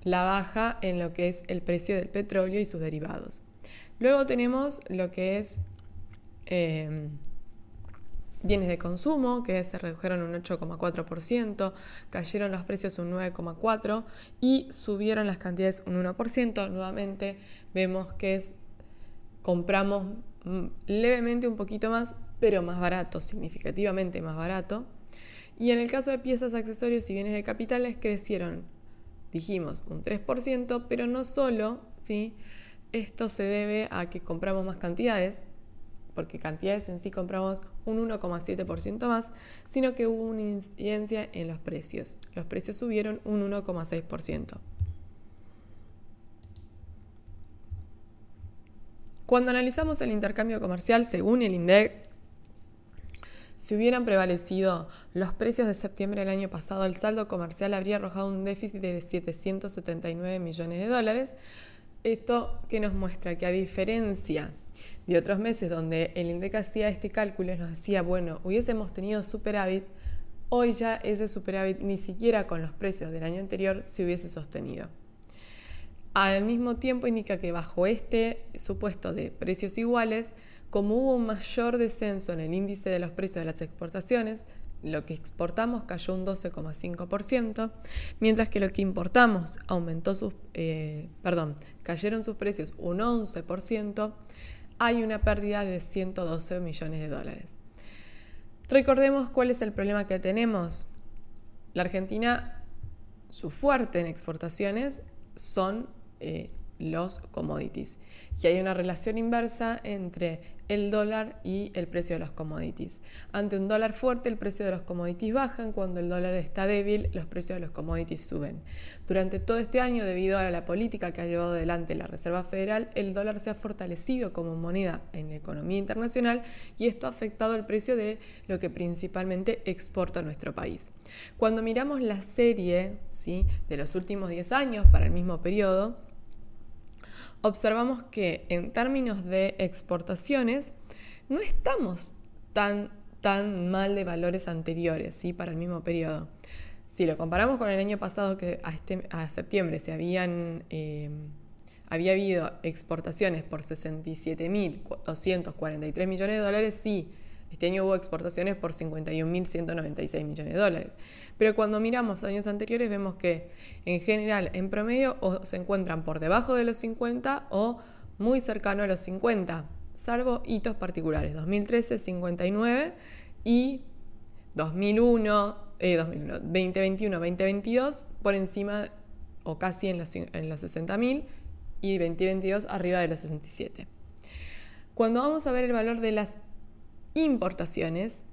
la baja en lo que es el precio del petróleo y sus derivados. Luego tenemos lo que es eh, bienes de consumo, que se redujeron un 8,4%, cayeron los precios un 9,4% y subieron las cantidades un 1%. Nuevamente vemos que es, compramos Mm, levemente un poquito más, pero más barato, significativamente más barato. Y en el caso de piezas, accesorios y bienes de capitales crecieron, dijimos, un 3%, pero no solo, ¿sí? Esto se debe a que compramos más cantidades, porque cantidades en sí compramos un 1,7% más, sino que hubo una incidencia en los precios. Los precios subieron un 1,6%. Cuando analizamos el intercambio comercial, según el INDEC, si hubieran prevalecido los precios de septiembre del año pasado, el saldo comercial habría arrojado un déficit de 779 millones de dólares. Esto que nos muestra que a diferencia de otros meses donde el INDEC hacía este cálculo y nos decía, bueno, hubiésemos tenido superávit, hoy ya ese superávit ni siquiera con los precios del año anterior se hubiese sostenido. Al mismo tiempo indica que bajo este supuesto de precios iguales, como hubo un mayor descenso en el índice de los precios de las exportaciones, lo que exportamos cayó un 12,5%, mientras que lo que importamos aumentó sus, eh, perdón, cayeron sus precios un 11%, hay una pérdida de 112 millones de dólares. Recordemos cuál es el problema que tenemos. La Argentina, su fuerte en exportaciones son eh, los commodities. Y hay una relación inversa entre el dólar y el precio de los commodities. Ante un dólar fuerte, el precio de los commodities bajan, cuando el dólar está débil, los precios de los commodities suben. Durante todo este año, debido a la política que ha llevado adelante la Reserva Federal, el dólar se ha fortalecido como moneda en la economía internacional y esto ha afectado el precio de lo que principalmente exporta nuestro país. Cuando miramos la serie ¿sí? de los últimos 10 años para el mismo periodo, observamos que en términos de exportaciones no estamos tan, tan mal de valores anteriores ¿sí? para el mismo periodo. Si lo comparamos con el año pasado, que a, este, a septiembre se habían, eh, había habido exportaciones por 67.243 millones de dólares, sí, este año hubo exportaciones por 51.196 millones de dólares. Pero cuando miramos años anteriores vemos que en general, en promedio, o se encuentran por debajo de los 50 o muy cercano a los 50, salvo hitos particulares. 2013, 59 y 2001, 2021, 2022 por encima o casi en los, en los 60.000 y 2022 arriba de los 67. Cuando vamos a ver el valor de las importaciones.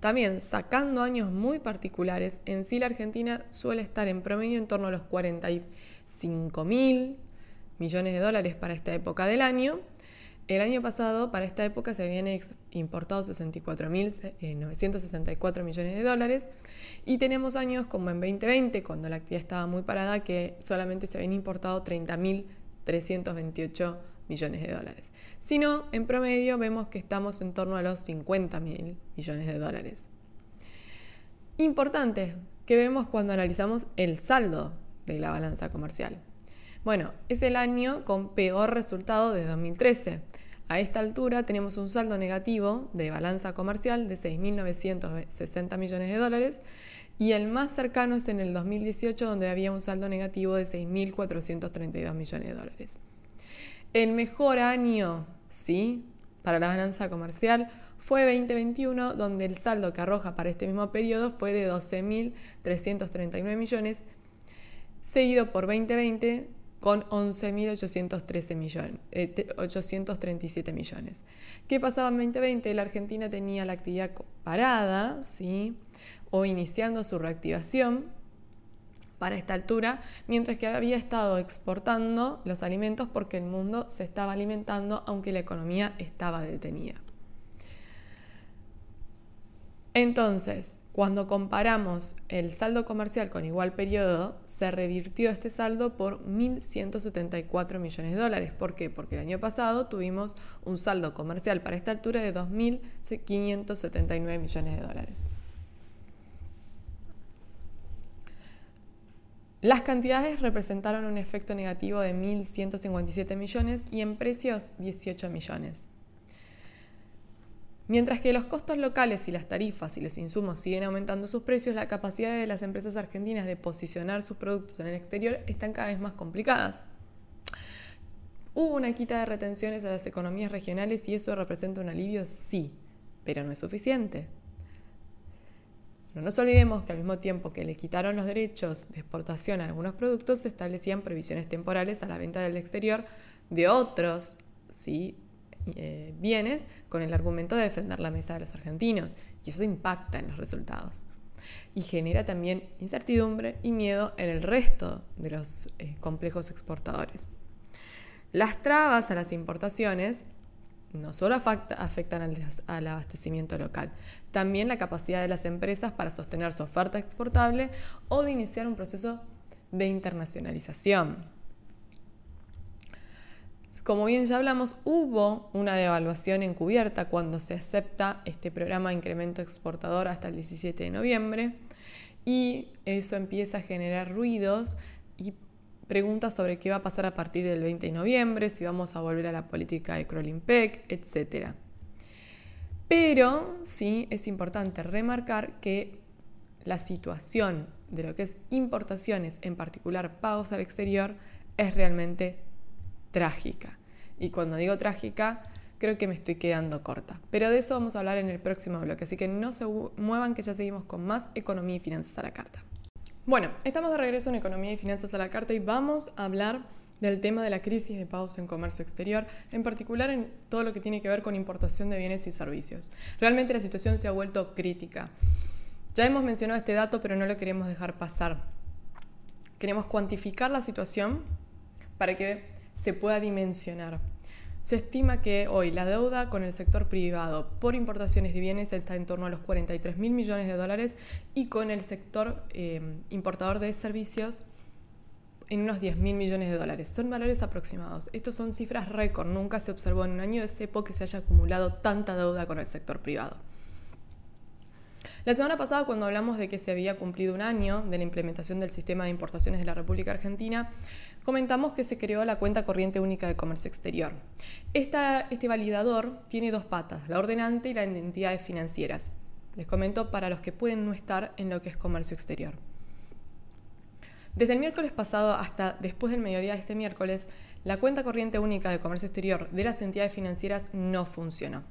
También sacando años muy particulares, en sí la Argentina suele estar en promedio en torno a los 45 mil millones de dólares para esta época del año. El año pasado, para esta época, se habían importado 64.964 millones de dólares y tenemos años como en 2020, cuando la actividad estaba muy parada, que solamente se habían importado 30.328 millones de dólares. Si no, en promedio vemos que estamos en torno a los 50.000 millones de dólares. Importante que vemos cuando analizamos el saldo de la balanza comercial. Bueno, es el año con peor resultado de 2013. A esta altura tenemos un saldo negativo de balanza comercial de 6.960 millones de dólares y el más cercano es en el 2018 donde había un saldo negativo de 6.432 millones de dólares. El mejor año, ¿sí? Para la balanza comercial fue 2021, donde el saldo que arroja para este mismo periodo fue de 12.339 millones, seguido por 2020 con 11.837 millones, 837 millones. ¿Qué pasaba en 2020? La Argentina tenía la actividad parada, ¿sí? o iniciando su reactivación para esta altura, mientras que había estado exportando los alimentos porque el mundo se estaba alimentando aunque la economía estaba detenida. Entonces, cuando comparamos el saldo comercial con igual periodo, se revirtió este saldo por 1.174 millones de dólares. ¿Por qué? Porque el año pasado tuvimos un saldo comercial para esta altura de 2.579 millones de dólares. Las cantidades representaron un efecto negativo de 1.157 millones y en precios 18 millones. Mientras que los costos locales y las tarifas y los insumos siguen aumentando sus precios, la capacidad de las empresas argentinas de posicionar sus productos en el exterior están cada vez más complicadas. ¿Hubo una quita de retenciones a las economías regionales y eso representa un alivio? Sí, pero no es suficiente. No nos olvidemos que al mismo tiempo que le quitaron los derechos de exportación a algunos productos, se establecían previsiones temporales a la venta del exterior de otros ¿sí? Eh, bienes con el argumento de defender la mesa de los argentinos. Y eso impacta en los resultados. Y genera también incertidumbre y miedo en el resto de los eh, complejos exportadores. Las trabas a las importaciones no solo afectan al, abastecimiento local, también la capacidad de las empresas para sostener su oferta exportable o de iniciar un proceso de internacionalización. Como bien ya hablamos, hubo una devaluación encubierta cuando se acepta este programa de incremento exportador hasta el 17 de noviembre y eso empieza a generar ruidos y preguntas sobre qué va a pasar a partir del 20 de noviembre, si vamos a volver a la política de Krolimpek, etc. Pero sí es importante remarcar que la situación de lo que es importaciones, en particular pagos al exterior, es realmente trágica. Y cuando digo trágica, creo que me estoy quedando corta. Pero de eso vamos a hablar en el próximo bloque, así que no se muevan que ya seguimos con más economía y finanzas a la carta. Bueno, estamos de regreso en Economía y Finanzas a la Carta y vamos a hablar del tema de la crisis de pagos en comercio exterior, en particular en todo lo que tiene que ver con importación de bienes y servicios. Realmente la situación se ha vuelto crítica. Ya hemos mencionado este dato, pero no lo queremos dejar pasar. Queremos cuantificar la situación para que se pueda dimensionar. Se estima que hoy la deuda con el sector privado por importaciones de bienes está en torno a los 43 mil millones de dólares y con el sector eh, importador de servicios en unos 10 mil millones de dólares. Son valores aproximados. Estos son cifras récord. Nunca se observó en un año de CEPO que se haya acumulado tanta deuda con el sector privado. La semana pasada, cuando hablamos de que se había cumplido un año de la implementación del sistema de importaciones de la República Argentina, comentamos que se creó la cuenta corriente única de comercio exterior. este validador tiene dos patas, la ordenante y la de entidades financieras. Les comento para los que pueden no estar en lo que es comercio exterior. Desde el miércoles pasado hasta después del mediodía de este miércoles, la cuenta corriente única de comercio exterior de las entidades financieras no funcionó.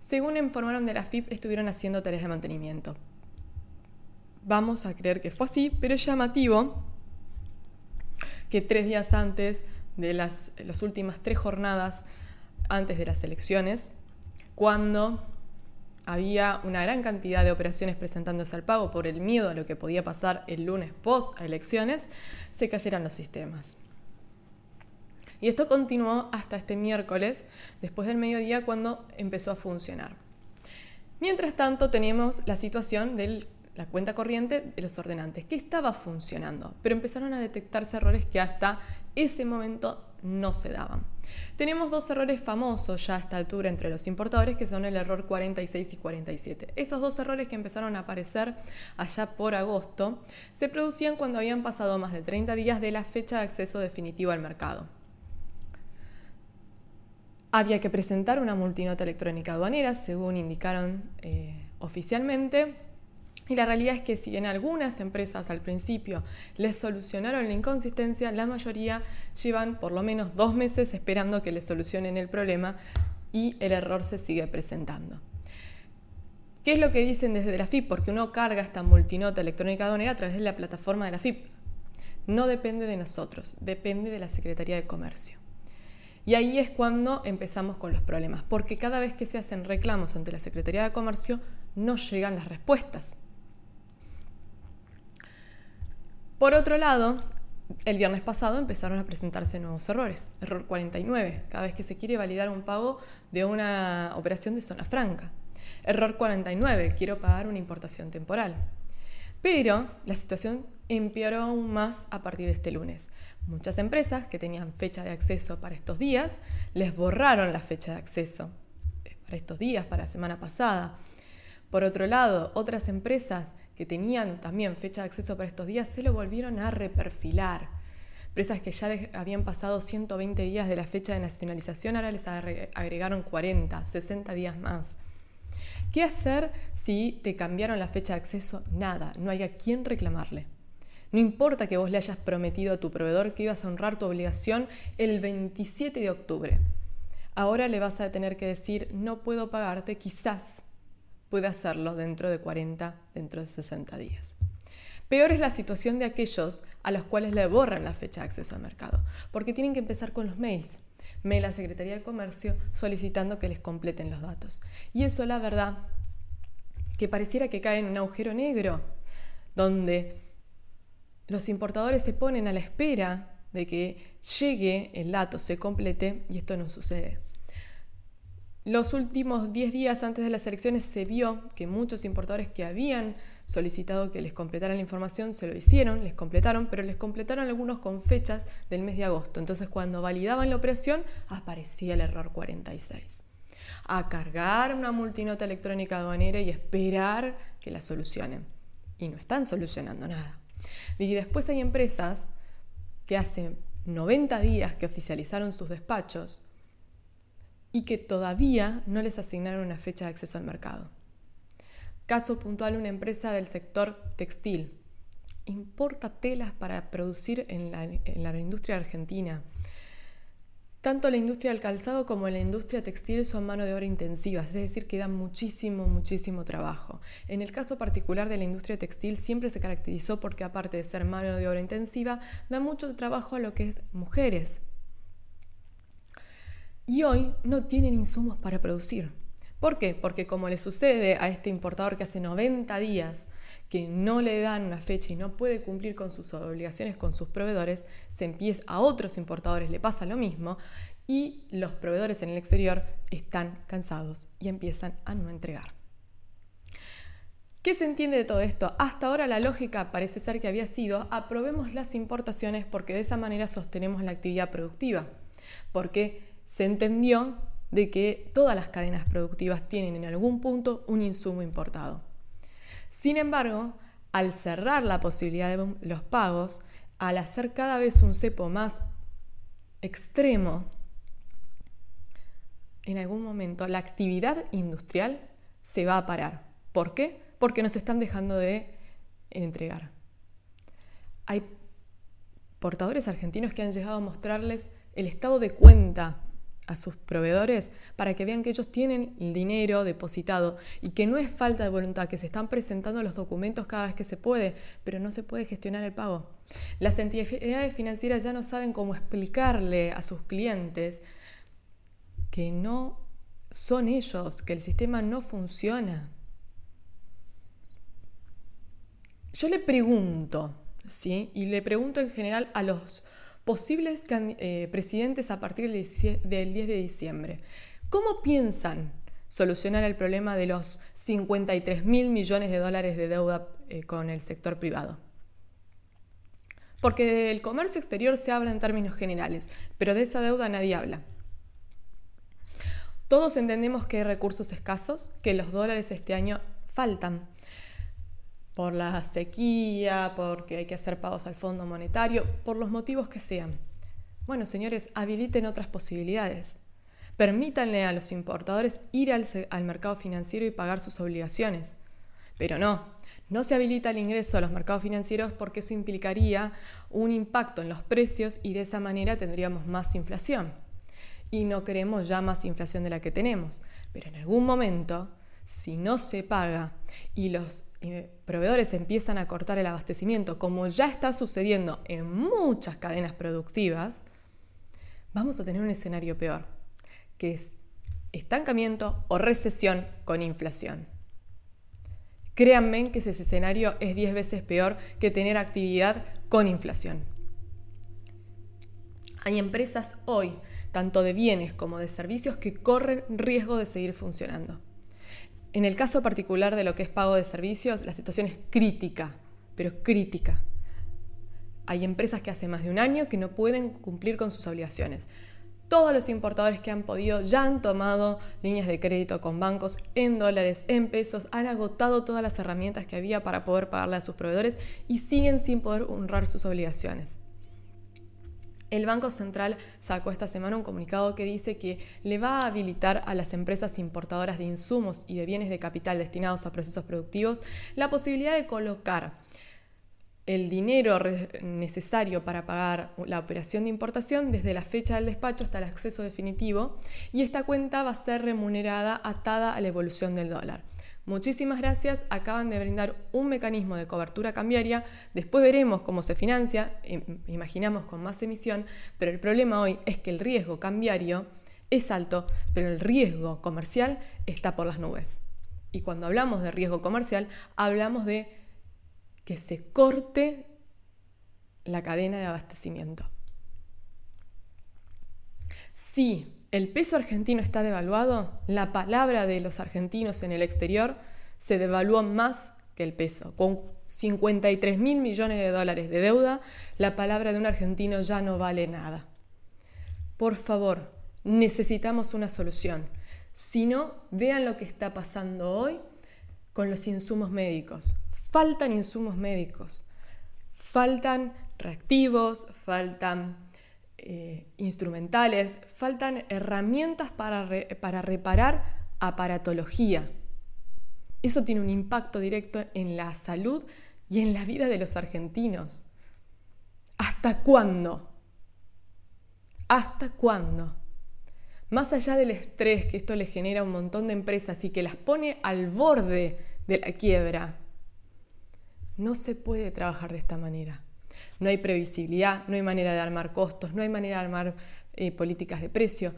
Según informaron de la FIP, estuvieron haciendo tareas de mantenimiento. Vamos a creer que fue así, pero es llamativo que tres días antes de las, últimas tres jornadas antes de las elecciones, cuando había una gran cantidad de operaciones presentándose al pago por el miedo a lo que podía pasar el lunes post elecciones, se cayeran los sistemas. Y esto continuó hasta este miércoles, después del mediodía, cuando empezó a funcionar. Mientras tanto, tenemos la situación de la cuenta corriente de los ordenantes, que estaba funcionando, pero empezaron a detectarse errores que hasta ese momento no se daban. Tenemos dos errores famosos ya a esta altura entre los importadores, que son el error 46 y 47. Estos dos errores que empezaron a aparecer allá por agosto se producían cuando habían pasado más de 30 días de la fecha de acceso definitivo al mercado. Había que presentar una multinota electrónica aduanera, según indicaron eh, oficialmente, y la realidad es que si en algunas empresas al principio les solucionaron la inconsistencia, la mayoría llevan por lo menos dos meses esperando que les solucionen el problema y el error se sigue presentando. ¿Qué es lo que dicen desde la FIP? Porque uno carga esta multinota electrónica aduanera a través de la plataforma de la FIP. No depende de nosotros, depende de la Secretaría de Comercio. Y ahí es cuando empezamos con los problemas, porque cada vez que se hacen reclamos ante la Secretaría de Comercio no llegan las respuestas. Por otro lado, el viernes pasado empezaron a presentarse nuevos errores. Error 49, cada vez que se quiere validar un pago de una operación de zona franca. Error 49, quiero pagar una importación temporal. Pero la situación empeoró aún más a partir de este lunes. Muchas empresas que tenían fecha de acceso para estos días les borraron la fecha de acceso para estos días, para la semana pasada. Por otro lado, otras empresas que tenían también fecha de acceso para estos días se lo volvieron a reperfilar. Empresas que ya habían pasado 120 días de la fecha de nacionalización, ahora les agregaron 40, 60 días más. ¿Qué hacer si te cambiaron la fecha de acceso? Nada, no hay a quién reclamarle. No importa que vos le hayas prometido a tu proveedor que ibas a honrar tu obligación el 27 de octubre. Ahora le vas a tener que decir, no puedo pagarte, quizás puede hacerlo dentro de 40, dentro de 60 días. Peor es la situación de aquellos a los cuales le borran la fecha de acceso al mercado, porque tienen que empezar con los mails. Mail a Secretaría de Comercio solicitando que les completen los datos. Y eso, la verdad, que pareciera que cae en un agujero negro, donde los importadores se ponen a la espera de que llegue el dato, se complete, y esto no sucede. Los últimos 10 días antes de las elecciones se vio que muchos importadores que habían solicitado que les completaran la información se lo hicieron, les completaron, pero les completaron algunos con fechas del mes de agosto. Entonces cuando validaban la operación aparecía el error 46. A cargar una multinota electrónica aduanera y esperar que la solucionen. Y no están solucionando nada. Y después hay empresas que hace 90 días que oficializaron sus despachos y que todavía no les asignaron una fecha de acceso al mercado. Caso puntual, una empresa del sector textil. Importa telas para producir en la, industria argentina. Tanto la industria del calzado como la industria textil son mano de obra intensiva, es decir, que dan muchísimo, muchísimo trabajo. En el caso particular de la industria textil siempre se caracterizó porque aparte de ser mano de obra intensiva, da mucho trabajo a lo que es mujeres, y hoy no tienen insumos para producir. ¿Por qué? Porque como le sucede a este importador que hace 90 días que no le dan una fecha y no puede cumplir con sus obligaciones con sus proveedores, se empieza a otros importadores le pasa lo mismo y los proveedores en el exterior están cansados y empiezan a no entregar. ¿Qué se entiende de todo esto? Hasta ahora la lógica parece ser que había sido aprobemos las importaciones porque de esa manera sostenemos la actividad productiva. Porque se entendió de que todas las cadenas productivas tienen en algún punto un insumo importado. Sin embargo, al cerrar la posibilidad de los pagos, al hacer cada vez un cepo más extremo, en algún momento la actividad industrial se va a parar. ¿Por qué? Porque nos están dejando de entregar. Hay portadores argentinos que han llegado a mostrarles el estado de cuenta a sus proveedores para que vean que ellos tienen el dinero depositado y que no es falta de voluntad, que se están presentando los documentos cada vez que se puede, pero no se puede gestionar el pago. Las entidades financieras ya no saben cómo explicarle a sus clientes que no son ellos, que el sistema no funciona. Yo le pregunto, ¿sí? Y le pregunto en general a los posibles eh, presidentes a partir del 10 de diciembre. ¿Cómo piensan solucionar el problema de los 53 mil millones de dólares de deuda eh, con el sector privado? Porque el comercio exterior se habla en términos generales, pero de esa deuda nadie habla. Todos entendemos que hay recursos escasos, que los dólares este año faltan por la sequía, porque hay que hacer pagos al Fondo Monetario, por los motivos que sean. Bueno, señores, habiliten otras posibilidades. Permítanle a los importadores ir al, mercado financiero y pagar sus obligaciones. Pero no, no se habilita el ingreso a los mercados financieros porque eso implicaría un impacto en los precios y de esa manera tendríamos más inflación. Y no queremos ya más inflación de la que tenemos. Pero en algún momento si no se paga y los proveedores empiezan a cortar el abastecimiento, como ya está sucediendo en muchas cadenas productivas, vamos a tener un escenario peor, que es estancamiento o recesión con inflación. Créanme que ese escenario es 10 veces peor que tener actividad con inflación. Hay empresas hoy, tanto de bienes como de servicios, que corren riesgo de seguir funcionando. En el caso particular de lo que es pago de servicios, la situación es crítica, pero crítica. Hay empresas que hace más de un año que no pueden cumplir con sus obligaciones. Todos los importadores que han podido ya han tomado líneas de crédito con bancos en dólares, en pesos, han agotado todas las herramientas que había para poder pagarle a sus proveedores y siguen sin poder honrar sus obligaciones. El Banco Central sacó esta semana un comunicado que dice que le va a habilitar a las empresas importadoras de insumos y de bienes de capital destinados a procesos productivos la posibilidad de colocar el dinero necesario para pagar la operación de importación desde la fecha del despacho hasta el acceso definitivo y esta cuenta va a ser remunerada atada a la evolución del dólar. Muchísimas gracias, acaban de brindar un mecanismo de cobertura cambiaria, después veremos cómo se financia, imaginamos con más emisión, pero el problema hoy es que el riesgo cambiario es alto, pero el riesgo comercial está por las nubes. Y cuando hablamos de riesgo comercial, hablamos de que se corte la cadena de abastecimiento. Sí, el peso argentino está devaluado, la palabra de los argentinos en el exterior se devaluó más que el peso. Con 53 mil millones de dólares de deuda, la palabra de un argentino ya no vale nada. Por favor, necesitamos una solución. Si no, vean lo que está pasando hoy con los insumos médicos. Faltan insumos médicos, faltan reactivos, faltan eh, instrumentales, faltan herramientas para, para reparar aparatología. Eso tiene un impacto directo en la salud y en la vida de los argentinos. ¿Hasta cuándo? ¿Hasta cuándo? Más allá del estrés que esto le genera a un montón de empresas y que las pone al borde de la quiebra, no se puede trabajar de esta manera no hay previsibilidad, no hay manera de armar costos, no hay manera de armar eh, políticas de precio.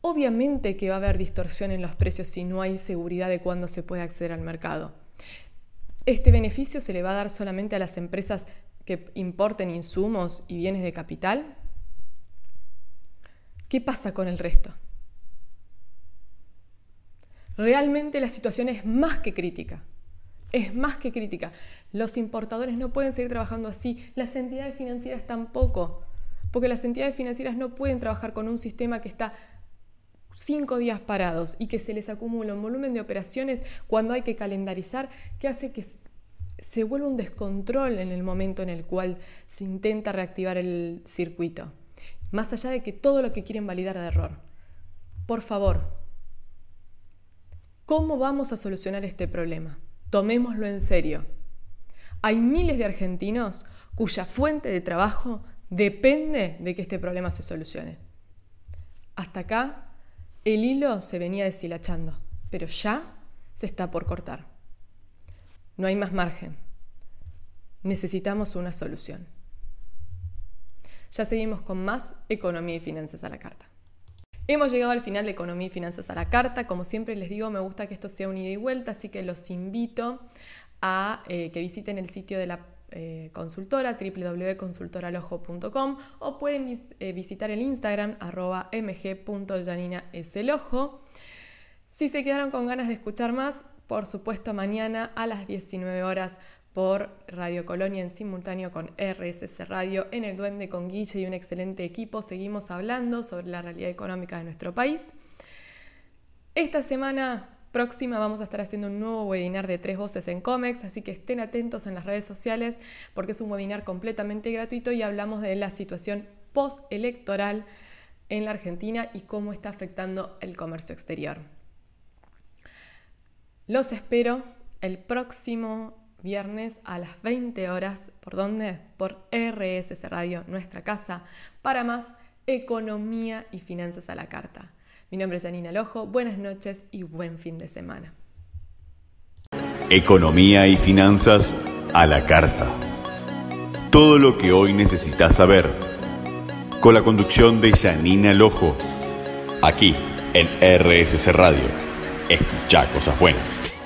Obviamente que va a haber distorsión en los precios si no hay seguridad de cuándo se puede acceder al mercado. Este beneficio se le va a dar solamente a las empresas que importen insumos y bienes de capital. ¿Qué pasa con el resto? Realmente la situación es más que crítica es más que crítica. Los importadores no pueden seguir trabajando así, las entidades financieras tampoco, porque las entidades financieras no pueden trabajar con un sistema que está cinco días parados y que se les acumula un volumen de operaciones cuando hay que calendarizar que hace que se vuelva un descontrol en el momento en el cual se intenta reactivar el circuito, más allá de que todo lo que quieren validar de error. Por favor, ¿cómo vamos a solucionar este problema? Tomémoslo en serio. Hay miles de argentinos cuya fuente de trabajo depende de que este problema se solucione. Hasta acá, el hilo se venía deshilachando, pero ya se está por cortar. No hay más margen. Necesitamos una solución. Ya seguimos con más economía y finanzas a la carta. Hemos llegado al final de Economía y Finanzas a la Carta. Como siempre les digo, me gusta que esto sea un ida y vuelta, así que los invito a eh, que visiten el sitio de la eh, consultora, www.consultoralojo.com o pueden eh, visitar el Instagram arroba. Si se quedaron con ganas de escuchar más, por supuesto mañana a las 19 horas por Radio Colonia en simultáneo con RSS Radio en el Duende con Guille y un excelente equipo. Seguimos hablando sobre la realidad económica de nuestro país. Esta semana próxima vamos a estar haciendo un nuevo webinar de tres voces en COMEX, así que estén atentos en las redes sociales porque es un webinar completamente gratuito y hablamos de la situación postelectoral en la Argentina y cómo está afectando el comercio exterior. Los espero el próximo viernes a las 20 horas. ¿Por dónde? Por RSS Radio, nuestra casa, para más economía y finanzas a la carta. Mi nombre es Janina Lojo, buenas noches y buen fin de semana. Economía y finanzas a la carta. Todo lo que hoy necesitas saber. Con la conducción de Janina Lojo. Aquí en RSS Radio. Escucha cosas buenas.